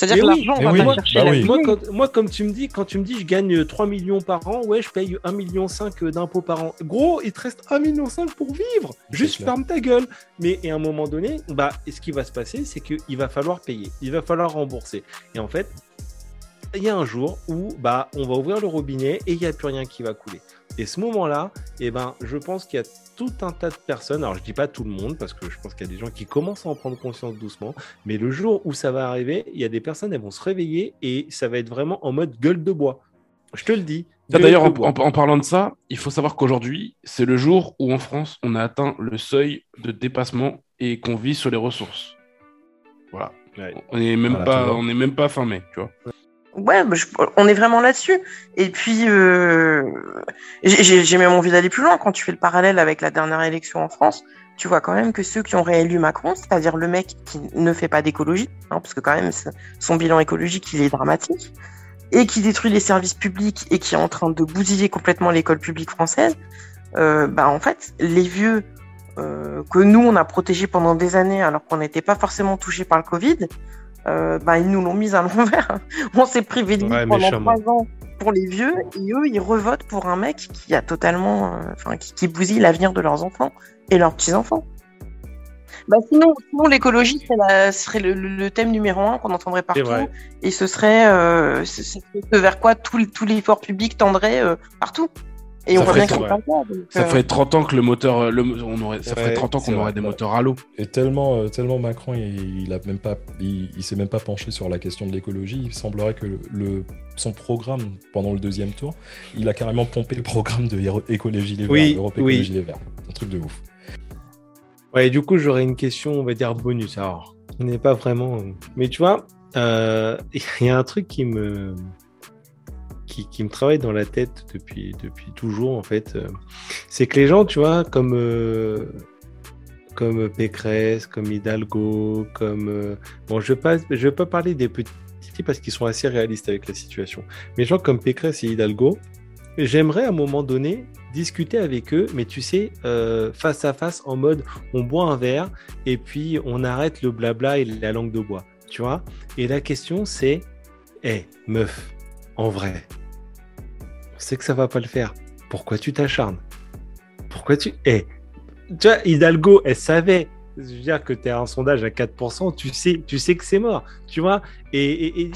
C'est-à-dire que l'argent, on va moi, chercher bah moi, comme tu me dis, quand tu me dis je gagne 3 millions par an, ouais, je paye 1,5 million d'impôts par an. Gros, il te reste 1,5 million pour vivre. Juste ferme ta gueule. Mais à un moment donné, bah, ce qui va se passer, c'est qu'il va falloir payer. Il va falloir rembourser. Et en fait, il y a un jour où bah, on va ouvrir le robinet et il n'y a plus rien qui va couler. Et ce moment-là, eh ben, je pense qu'il y a tout un tas de personnes, alors je dis pas tout le monde, parce que je pense qu'il y a des gens qui commencent à en prendre conscience doucement, mais le jour où ça va arriver, il y a des personnes, elles vont se réveiller et ça va être vraiment en mode gueule de bois. Je te le dis. D'ailleurs, en, parlant de ça, il faut savoir qu'aujourd'hui, c'est le jour où en France, on a atteint le seuil de dépassement et qu'on vit sur les ressources. Voilà. On n'est même, pas, on est même pas fin mai, tu vois. Ouais, bah, on est vraiment là-dessus. Et puis, euh, j'ai même envie d'aller plus loin. Quand tu fais le parallèle avec la dernière élection en France, tu vois quand même que ceux qui ont réélu Macron, c'est-à-dire le mec qui ne fait pas d'écologie, hein, parce que quand même son bilan écologique, il est dramatique, et qui détruit les services publics et qui est en train de bousiller complètement l'école publique française, euh, bah en fait, les vieux euh, que nous, on a protégés pendant des années alors qu'on n'était pas forcément touchés par le Covid, euh, bah, ils nous l'ont mise à (laughs) l'envers. On s'est privé de ouais, pendant trois ans pour les vieux et eux, ils revotent pour un mec qui a totalement, euh, enfin, qui, qui, bousille l'avenir de leurs enfants et leurs petits-enfants. Bah sinon, sinon l'écologie ce serait le, thème numéro un qu'on entendrait partout et ce serait euh, ce, vers quoi tout, tout l'effort public tendrait euh, partout. Et ça on ferait, ça ferait 30 ans que le moteur, euh, le, on aurait, ça ferait 30 ans qu'on aurait des moteurs à l'eau. Et tellement, euh, tellement Macron, il, il a même pas, il, s'est même pas penché sur la question de l'écologie. Il semblerait que le, son programme pendant le deuxième tour, il a carrément pompé le programme de écologie les oui, Verts, Écologie les Verts. Un truc de ouf. Ouais, du coup, j'aurais une question, on va dire bonus. Alors, on n'est pas vraiment, mais tu vois, euh, (laughs) il y a un truc qui me qui, me travaille dans la tête depuis, depuis toujours, en fait, euh, c'est que les gens, tu vois, comme, euh, comme Pécresse, comme Hidalgo, comme. Euh, bon, je ne vais pas parler des petits parce qu'ils sont assez réalistes avec la situation. Mais gens comme Pécresse et Hidalgo, j'aimerais à un moment donné discuter avec eux, mais tu sais, face à face, en mode on boit un verre et puis on arrête le blabla et la langue de bois, tu vois. Et la question c'est, hé, meuf, en vrai, c'est que ça va pas le faire. Pourquoi tu t'acharnes? Pourquoi tu. Eh, tu vois, Hidalgo, elle savait. Je veux dire que tu es un sondage à 4%, tu sais, tu sais que c'est mort, tu vois. Et, et,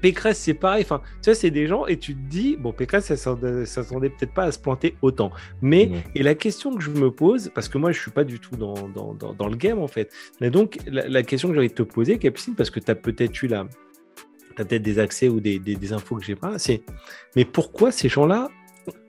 Pécresse, c'est pareil. Enfin, tu vois, c'est des gens et tu te dis, bon, Pécresse, ça s'attendait peut-être pas à se planter autant. Mais, et la question que je me pose, parce que moi, je suis pas du tout dans, dans, dans, le game, en fait. Mais donc, la, question que j'allais te poser, Capucine, parce que tu as peut-être eu la, peut-être des accès ou des, des, infos que j'ai pas. C'est mais pourquoi ces gens-là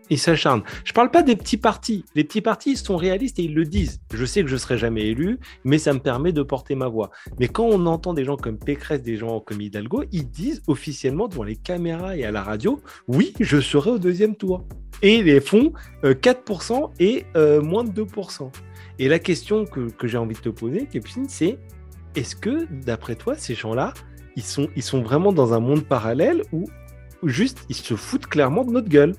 ils s'acharnent? Je parle pas des petits partis. Les petits partis ils sont réalistes et ils le disent. Je sais que je serai jamais élu, mais ça me permet de porter ma voix. Mais quand on entend des gens comme Pécresse, des gens comme Hidalgo, ils disent officiellement devant les caméras et à la radio, oui, je serai au deuxième tour. Et ils font 4% euh, et euh, moins de 2%. Et la question que, j'ai envie de te poser, Capucine, c'est est-ce que, d'après toi, ces gens-là, ils sont, ils sont vraiment dans un monde parallèle où, juste ils se foutent clairement de notre gueule.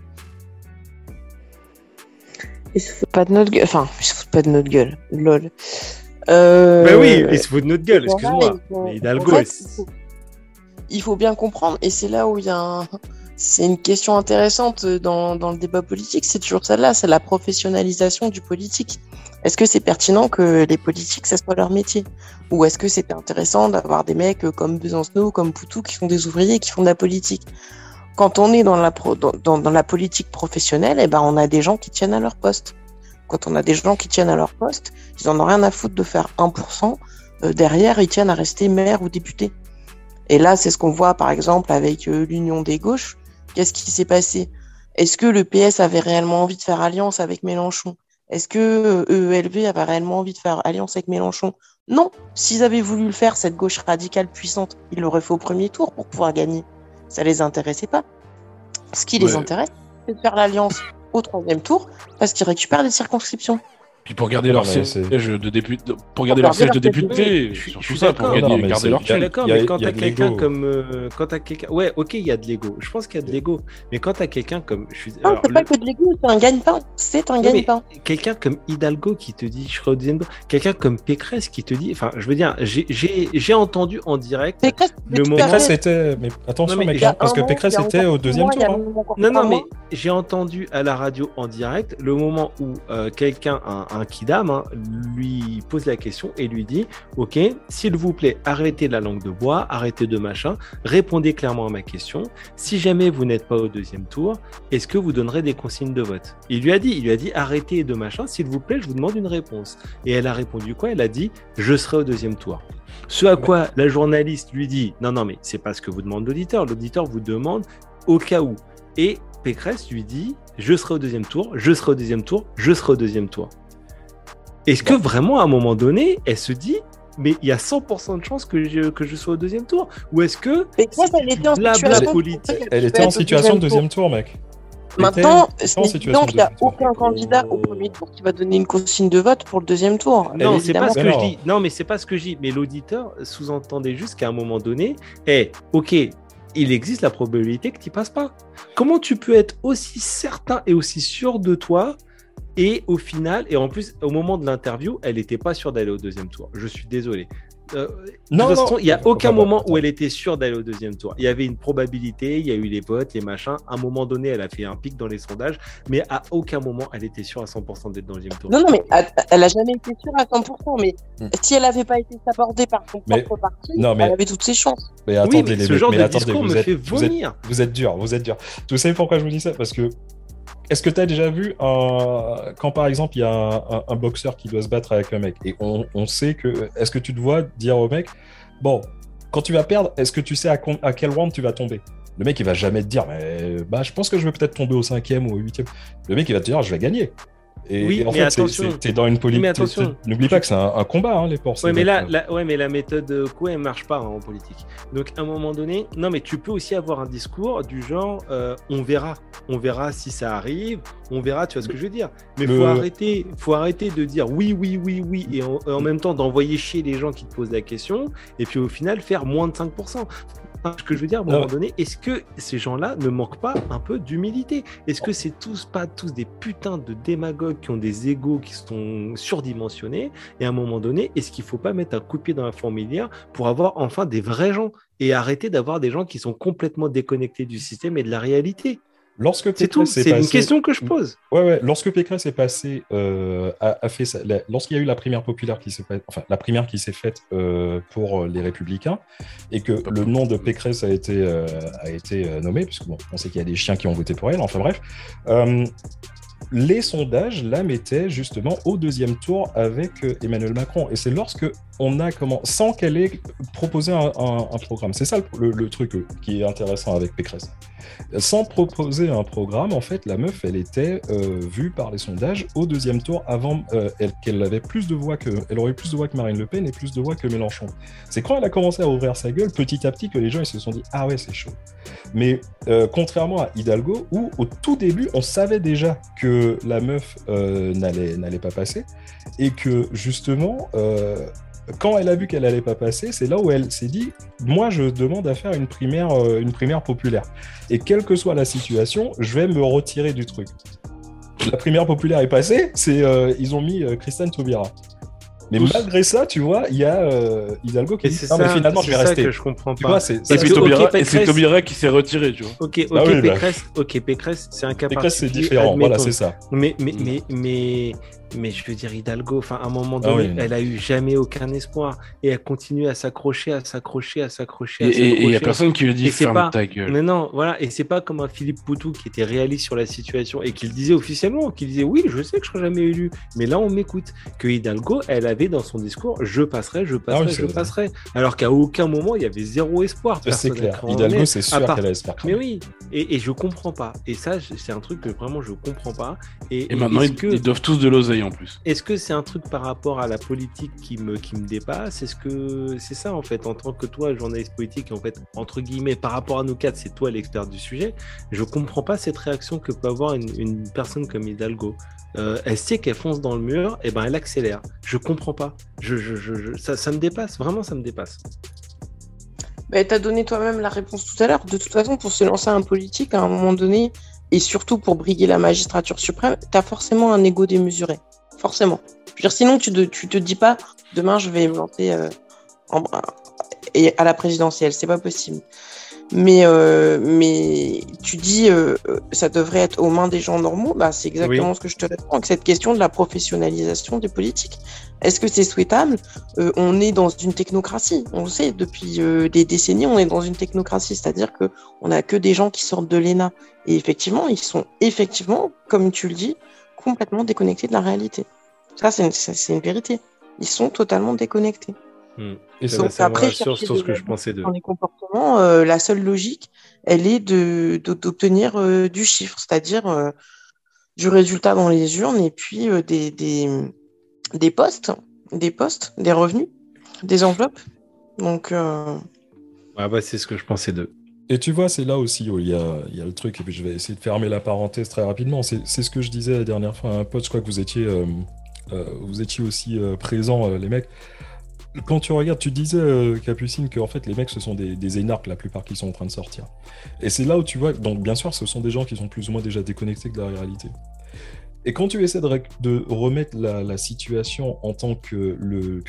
Ils se foutent pas de notre gueule. Enfin, ils se foutent pas de notre gueule. Lol. Euh... Mais oui, ils se foutent de notre gueule, excuse-moi. Mais Hidalgo, il, faut... bien comprendre, et c'est là où il y a un... C'est une question intéressante dans, dans le débat politique, c'est toujours celle-là, c'est la professionnalisation du politique. Est-ce que c'est pertinent que les politiques, ça soit leur métier? Ou est-ce que c'était intéressant d'avoir des mecs comme Besancenot, comme Poutou, qui font des ouvriers, qui font de la politique? Quand on est dans la, politique professionnelle, eh ben, on a des gens qui tiennent à leur poste. Quand on a des gens qui tiennent à leur poste, ils en ont rien à foutre de faire 1%. Euh, derrière, ils tiennent à rester maire ou député. Et là, c'est ce qu'on voit, par exemple, avec euh, l'Union des gauches. Qu'est-ce qui s'est passé? Est-ce que le PS avait réellement envie de faire alliance avec Mélenchon? Est-ce que EELV euh, avait réellement envie de faire alliance avec Mélenchon? Non. S'ils avaient voulu le faire, cette gauche radicale puissante, ils l'auraient fait au premier tour pour pouvoir gagner. Ça les intéressait pas. Ce qui les intéresse, c'est de faire l'alliance au troisième tour parce qu'ils récupèrent des circonscriptions. Puis pour garder Non, leur siège c'est- de député, pour garder leur siège de député, siège de- Je suis- je surtout suis ça, pour gagner- Non, garder leur Je suis d'accord, mais quand t'as quelqu'un comme. euh, quand t'as quelqu'un. Ouais, ok, il y a de l'ego. Je pense qu'il y a de l'ego. Mais quand t'as quelqu'un comme. Je suis... Non, c'est le- pas que de l'ego, c'est un gagne-pain. C'est un gagne-pain. quelqu'un comme Hidalgo qui te dit je serai au deuxième tour, quelqu'un comme Pécresse qui te dit, enfin, je veux dire, j'ai- j'ai j'ai entendu en direct. Pécresse, Le moment-. Pécresse était. Mais attention, mec, a parce que Pécresse était au deuxième tour. hein. Non, non, mais j'ai entendu à la radio en direct le moment où euh, quelqu'un, un, kidam, hein, lui pose la question et lui dit Ok, s'il vous plaît, arrêtez la langue de bois, arrêtez de machin, répondez clairement à ma question. Si jamais vous n'êtes pas au deuxième tour, est-ce que vous donnerez des consignes de vote? Il lui a dit Il lui a dit Arrêtez de machin, s'il vous plaît, je vous demande une réponse. Et elle a répondu quoi? Elle a dit Je serai au deuxième tour. Ce à quoi la journaliste lui dit Non, non, mais c'est pas ce que vous demande l'auditeur. L'auditeur vous demande au cas où. Et Pécresse lui dit Je serai au deuxième tour, je serai au deuxième tour, je serai au deuxième tour. Est-ce que vraiment, à un moment donné, elle se dit Mais il y a 100% de chances que je, que je sois au deuxième tour? Ou est-ce que. C'est elle était en situation. politique? Elle Tu était en situation de deuxième tour, mec. Maintenant, situation qu'il n'y a aucun candidat au premier tour qui va donner une consigne de vote pour le deuxième tour. Non, c'est pas ce que évidemment. je dis. Non, mais c'est pas ce que je dis. Mais l'auditeur sous-entendait juste qu'à un moment donné, eh, ok, il existe la probabilité que tu passes pas. Comment tu peux être aussi certain et aussi sûr de toi et au final, et en plus, au moment de l'interview, elle n'était pas sûre d'aller au deuxième tour. Je suis désolé. Euh, Non, de toute non. façon, il n'y a aucun moment où elle était sûre d'aller au deuxième tour. Il y avait une probabilité, il y a eu les votes, les machins. À un moment donné, elle a fait un pic dans les sondages, mais à aucun moment, elle était sûre à 100% d'être dans le deuxième tour. Non, non, mais elle- elle a jamais été sûre à 100%. Mais Hmm. si elle n'avait pas été sabordée par son Mais- propre parti, non, mais- elle avait toutes ses chances. Mais oui, attendez, mais les ce mecs, genre mais de attendez, discours vous me êtes- fait vous êtes- vomir. Vous êtes dur, vous êtes dur. Vous savez pourquoi je vous dis ça? Parce que est-ce que tu as déjà vu un... quand par exemple il y a un, boxeur qui doit se battre avec un mec et on, sait que est-ce que tu te vois dire au mec bon quand tu vas perdre est-ce que tu sais à, à quel round tu vas tomber? Le mec il va jamais te dire mais bah je pense que je vais peut-être tomber au cinquième ou au huitième le mec il va te dire je vais gagner et, Oui, et en mais fait t'es dans une politique n'oublie pas que c'est un, un combat hein, les porcs Ouais mais, là, votre- la, ouais, mais la méthode euh, Coué, elle marche pas hein, en politique. Donc, à un moment donné, non, mais tu peux aussi avoir un discours du genre euh, on verra. On verra si ça arrive, on verra, tu vois ce que je veux dire. Mais Le- faut, arrêter, faut arrêter de dire oui, oui, oui, oui, et en, en même temps d'envoyer chier les gens qui te posent la question, et puis au final faire moins de 5%. Ce que je veux dire, à un Non. moment donné, est-ce que ces gens-là ne manquent pas un peu d'humilité? Est-ce que c'est tous pas tous des putains de démagogues qui ont des égaux qui sont surdimensionnés? Et à un moment donné, est-ce qu'il ne faut pas mettre un coup de pied dans la fourmilière pour avoir enfin des vrais gens et arrêter d'avoir des gens qui sont complètement déconnectés du système et de la réalité? Lorsque C'est tout. C'est une question que je pose. Ouais, ouais. Lorsque Pécresse est passé, euh, a, a fait sa- la- lorsqu'il y a eu la primaire populaire qui s'est faite, enfin la primaire qui s'est faite euh, pour les Républicains, et que le nom de Pécresse a été euh, a été euh, nommé, puisque bon, on sait qu'il y a des chiens qui ont voté pour elle. Enfin bref, euh, les sondages la mettaient justement au deuxième tour avec euh, Emmanuel Macron, et c'est lorsque on a comment, sans qu'elle ait proposé un, programme. C'est ça le, le- truc euh, qui est intéressant avec Pécresse sans proposer un programme, en fait, la meuf, elle était euh, vue par les sondages au deuxième tour avant euh, elle- qu'elle avait plus de voix que, elle aurait plus de voix que Marine Le Pen et plus de voix que Mélenchon. C'est quand elle a commencé à ouvrir sa gueule petit à petit que les gens ils se sont dit ah ouais c'est chaud. Mais contrairement à Hidalgo où au tout début on savait déjà que la meuf n'allait pas passer et que justement quand elle a vu qu'elle allait pas passer, c'est là où elle s'est dit moi je demande à faire une primaire euh, une primaire populaire et quelle que soit la situation, je vais me retirer du truc. La primaire populaire est passée, c'est euh, ils ont mis euh, Christiane Taubira. Mais Tous. malgré ça, tu vois, il y a euh, Hidalgo qui Et dit c'est non mais ça, finalement je vais ça rester. que je comprends Tu pas. vois, Et puis Taubira, Pécresse- Taubira qui s'est retiré, tu vois. Ok, ok, Ah oui, bah. Pécresse, ok, Pécresse, c'est un cas Pécresse, c'est différent. Voilà, c'est ça. Mais, mais, Mm. mais, mais, mais je veux dire, Hidalgo, enfin, à un moment Ah donné, oui, non. elle a eu jamais aucun espoir. Et elle continue à s'accrocher, à s'accrocher, à s'accrocher, Et il y a personne qui lui dit ferme pas- ta gueule. Mais non, voilà, et c'est pas comme un Philippe Poutou qui était réaliste sur la situation et qui le disait officiellement, qui disait oui, je sais que je serai jamais élu, mais là on m'écoute. Que Hidalgo, elle avait avait dans son discours je passerai, je Ah passerai, oui, je passerai. Alors qu'à aucun moment il y avait zéro espoir. C'est clair. Hidalgo, est- c'est sûr part- qu'elle se faire Mais oui, et, et je comprends pas. Et ça, c'est un truc que vraiment je comprends pas. Et, Et maintenant, ils, que ils doivent tous de l'oseille en plus. est-ce que c'est un truc par rapport à la politique qui me, qui me dépasse? Est-ce que c'est ça en fait, en tant que toi, journaliste politique, en fait, entre guillemets, par rapport à nous quatre, c'est toi l'expert du sujet, je comprends pas cette réaction que peut avoir une, une personne comme Hidalgo. Euh, elle sait qu'elle fonce dans le mur, et ben elle accélère. Je comprends pas. Je, ça, me dépasse, vraiment ça me dépasse. Bah, tu as donné toi-même la réponse tout à l'heure. De toute façon, pour se lancer un politique, à un moment donné, et surtout pour briguer la magistrature suprême, tu as forcément un ego démesuré. Forcément. Sinon, tu, te- te dis pas, demain, je vais me lancer euh, à la présidentielle. C'est pas possible. Mais, euh, mais tu dis, euh, ça devrait être aux mains des gens normaux. Bah, c'est exactement Oui. ce que je te réponds avec cette question de la professionnalisation des politiques. Est-ce que c'est souhaitable? Euh, On est dans une technocratie. On le sait, depuis euh, des décennies, on est dans une technocratie. C'est-à-dire que on n'a que des gens qui sortent de l'ENA. Et effectivement, ils sont effectivement, comme tu le dis, complètement déconnectés de la réalité. Ça, c'est une, une vérité. Ils sont totalement déconnectés. Hmm. Et Ça, ça, va- ça me après, sur ce que je pensais de. Dans les comportements, euh, la seule logique, elle est de de- d'obtenir euh, du chiffre, c'est-à-dire euh, du résultat dans les urnes et puis euh, des, des, des postes, des postes, des revenus, des enveloppes. Donc, euh, Ah bah c'est ce que je pensais de. Et tu vois, c'est là aussi où il y a, il y a le truc, et puis je vais essayer de fermer la parenthèse très rapidement. C'est c'est ce que je disais la dernière fois à un pote, je crois que vous étiez, euh, euh, vous étiez aussi euh, présents, euh, les mecs. Quand tu regardes, tu disais, euh, Capucine, que en fait, les mecs, ce sont des, des énarques, la plupart qui sont en train de sortir. Et c'est là où tu vois, donc bien sûr, ce sont des gens qui sont plus ou moins déjà déconnectés de la réalité. Et quand tu essaies de, remettre la, situation en tant que,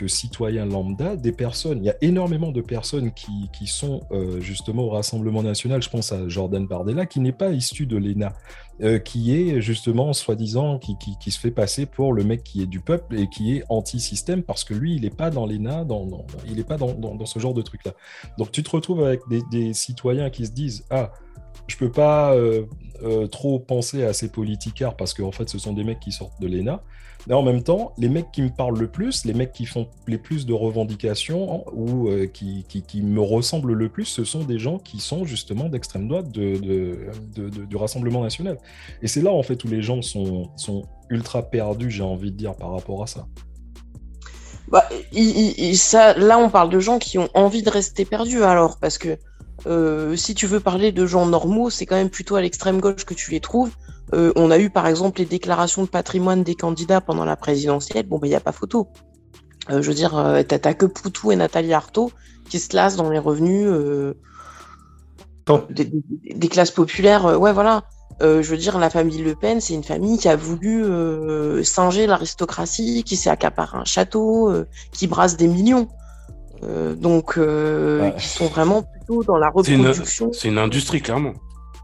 citoyen lambda, des personnes, il y a énormément de personnes qui, sont euh, justement au Rassemblement national, je pense à Jordan Bardella, qui n'est pas issu de l'ENA, euh, qui est justement soi-disant, qui, se fait passer pour le mec qui est du peuple et qui est anti-système parce que lui, il n'est pas dans l'ENA, il n'est pas dans, ce genre de truc-là. Donc tu te retrouves avec des citoyens qui se disent, ah, je peux pas euh, euh, trop penser à ces politicards parce qu'en fait, ce sont des mecs qui sortent de l'ENA. Mais en même temps, les mecs qui me parlent le plus, les mecs qui font les plus de revendications ou euh, qui, me ressemblent le plus, ce sont des gens qui sont justement d'extrême droite du Rassemblement national. Et c'est là, en fait, où les gens sont, ultra perdus, j'ai envie de dire, par rapport à ça. bah, ça, là, on parle de gens qui ont envie de rester perdus, alors, parce que euh, si tu veux parler de gens normaux, c'est quand même plutôt à l'extrême gauche que tu les trouves. Euh, on a eu, par exemple, les déclarations de patrimoine des candidats pendant la présidentielle. Bon, ben, il n'y a pas photo. Euh, je veux dire, t'as que Poutou et Nathalie Arthaud qui se classent dans les revenus des, des- classes populaires. Ouais, voilà. Je veux dire, la famille Le Pen, c'est une famille qui a voulu singer l'aristocratie, qui s'est accaparé un château, qui brasse des millions. Euh, donc, euh, Ouais. qui sont vraiment plutôt dans la C'est une- reproduction. C'est une industrie, clairement.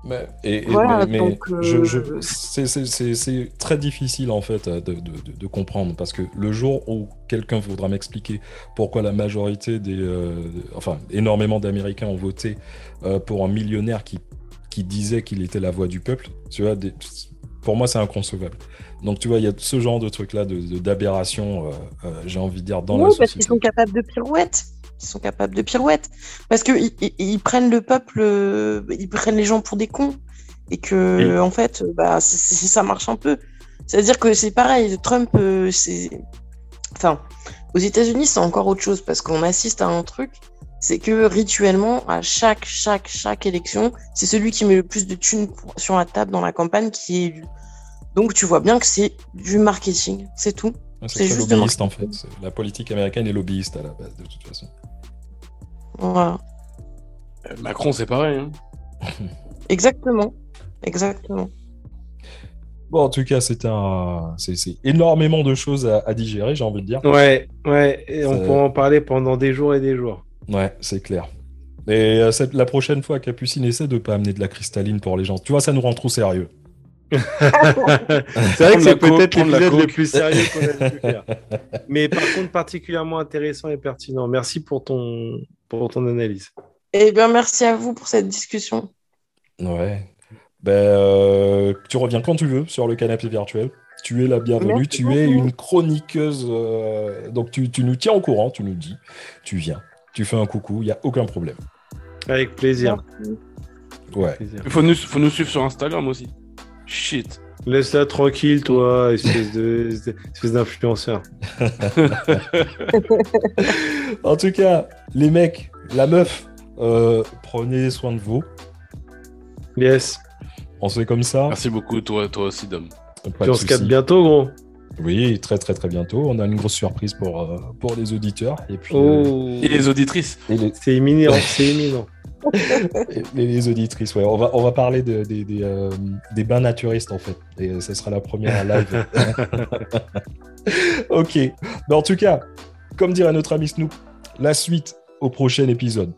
Mais, et, et- Voilà, mais, mais donc, euh, je, je- c'est- c'est- c'est c'est très difficile en fait de, de- de- de comprendre parce que le jour où quelqu'un voudra m'expliquer pourquoi la majorité des, euh, enfin énormément d'Américains ont voté euh, pour un millionnaire qui, qui disait qu'il était la voix du peuple, tu vois, des- pour moi c'est inconcevable. Donc tu vois, il y a ce genre de trucs là, de de- d'aberration, euh, euh, j'ai envie de dire dans la Oui, parce qu'ils sont capables de pirouettes. Ils sont capables de pirouettes. Parce que ils, prennent le peuple, euh, ils prennent les gens pour des cons. Et que, en fait, bah, ça marche un peu. C'est-à-dire que c'est pareil, Trump, c'est. Enfin, aux États-Unis, c'est encore autre chose parce qu'on assiste à un truc, c'est que rituellement, à chaque, chaque, chaque élection, c'est celui qui met le plus de thunes pour- sur la table dans la campagne qui est élu. Donc, tu vois bien que c'est du marketing, c'est tout. C'est juste lobbyiste de en fait. La politique américaine est lobbyiste à la base de toute façon. Voilà. Euh, Macron, c'est pareil. hein. (laughs) Exactement. Exactement. Bon, en tout cas, c'est un, c'est énormément de choses à, à digérer, j'ai envie de dire. Ouais, ouais, et on pourra en parler pendant des jours et des jours. Ouais, c'est clair. Et euh, cette- la prochaine fois, Capucine essaie de pas amener de la cristalline pour les gens. Tu vois, ça nous rend trop sérieux. (laughs) c'est vrai que c'est peut-être l'épisode le plus sérieux qu'on a pu (laughs) faire. Mais par contre, particulièrement intéressant et pertinent. Merci pour ton, pour ton analyse. Eh bien, merci à vous pour cette discussion. Ouais. Ben, euh, tu reviens quand tu veux sur le canapé virtuel. Tu es la bienvenue. Merci tu es beaucoup. une chroniqueuse. euh, donc, tu, tu nous tiens au courant. Tu nous dis. Tu viens. Tu fais un coucou. Il n'y a aucun problème. Avec plaisir. Ouais. Il faut nous, faut nous suivre sur Instagram aussi. Shit. Laisse-la tranquille, toi, espèce de espèce d'influenceur. (laughs) En tout cas, les mecs, la meuf, euh, prenez soin de vous. Yes. On se fait comme ça. Merci beaucoup, toi, toi aussi, Dom. Pas Puis de on se capte bientôt, gros. Oui, très très très bientôt. On a une grosse surprise pour, euh, pour les auditeurs. Et puis Oh. Et les auditrices. les, C'est imminent, c'est imminent. Les auditrices, ouais. On va, on va parler euh, des bains naturistes en fait. Et ce sera la première live. (laughs) ok. Mais en tout cas, comme dirait notre ami Snoop, la suite au prochain épisode.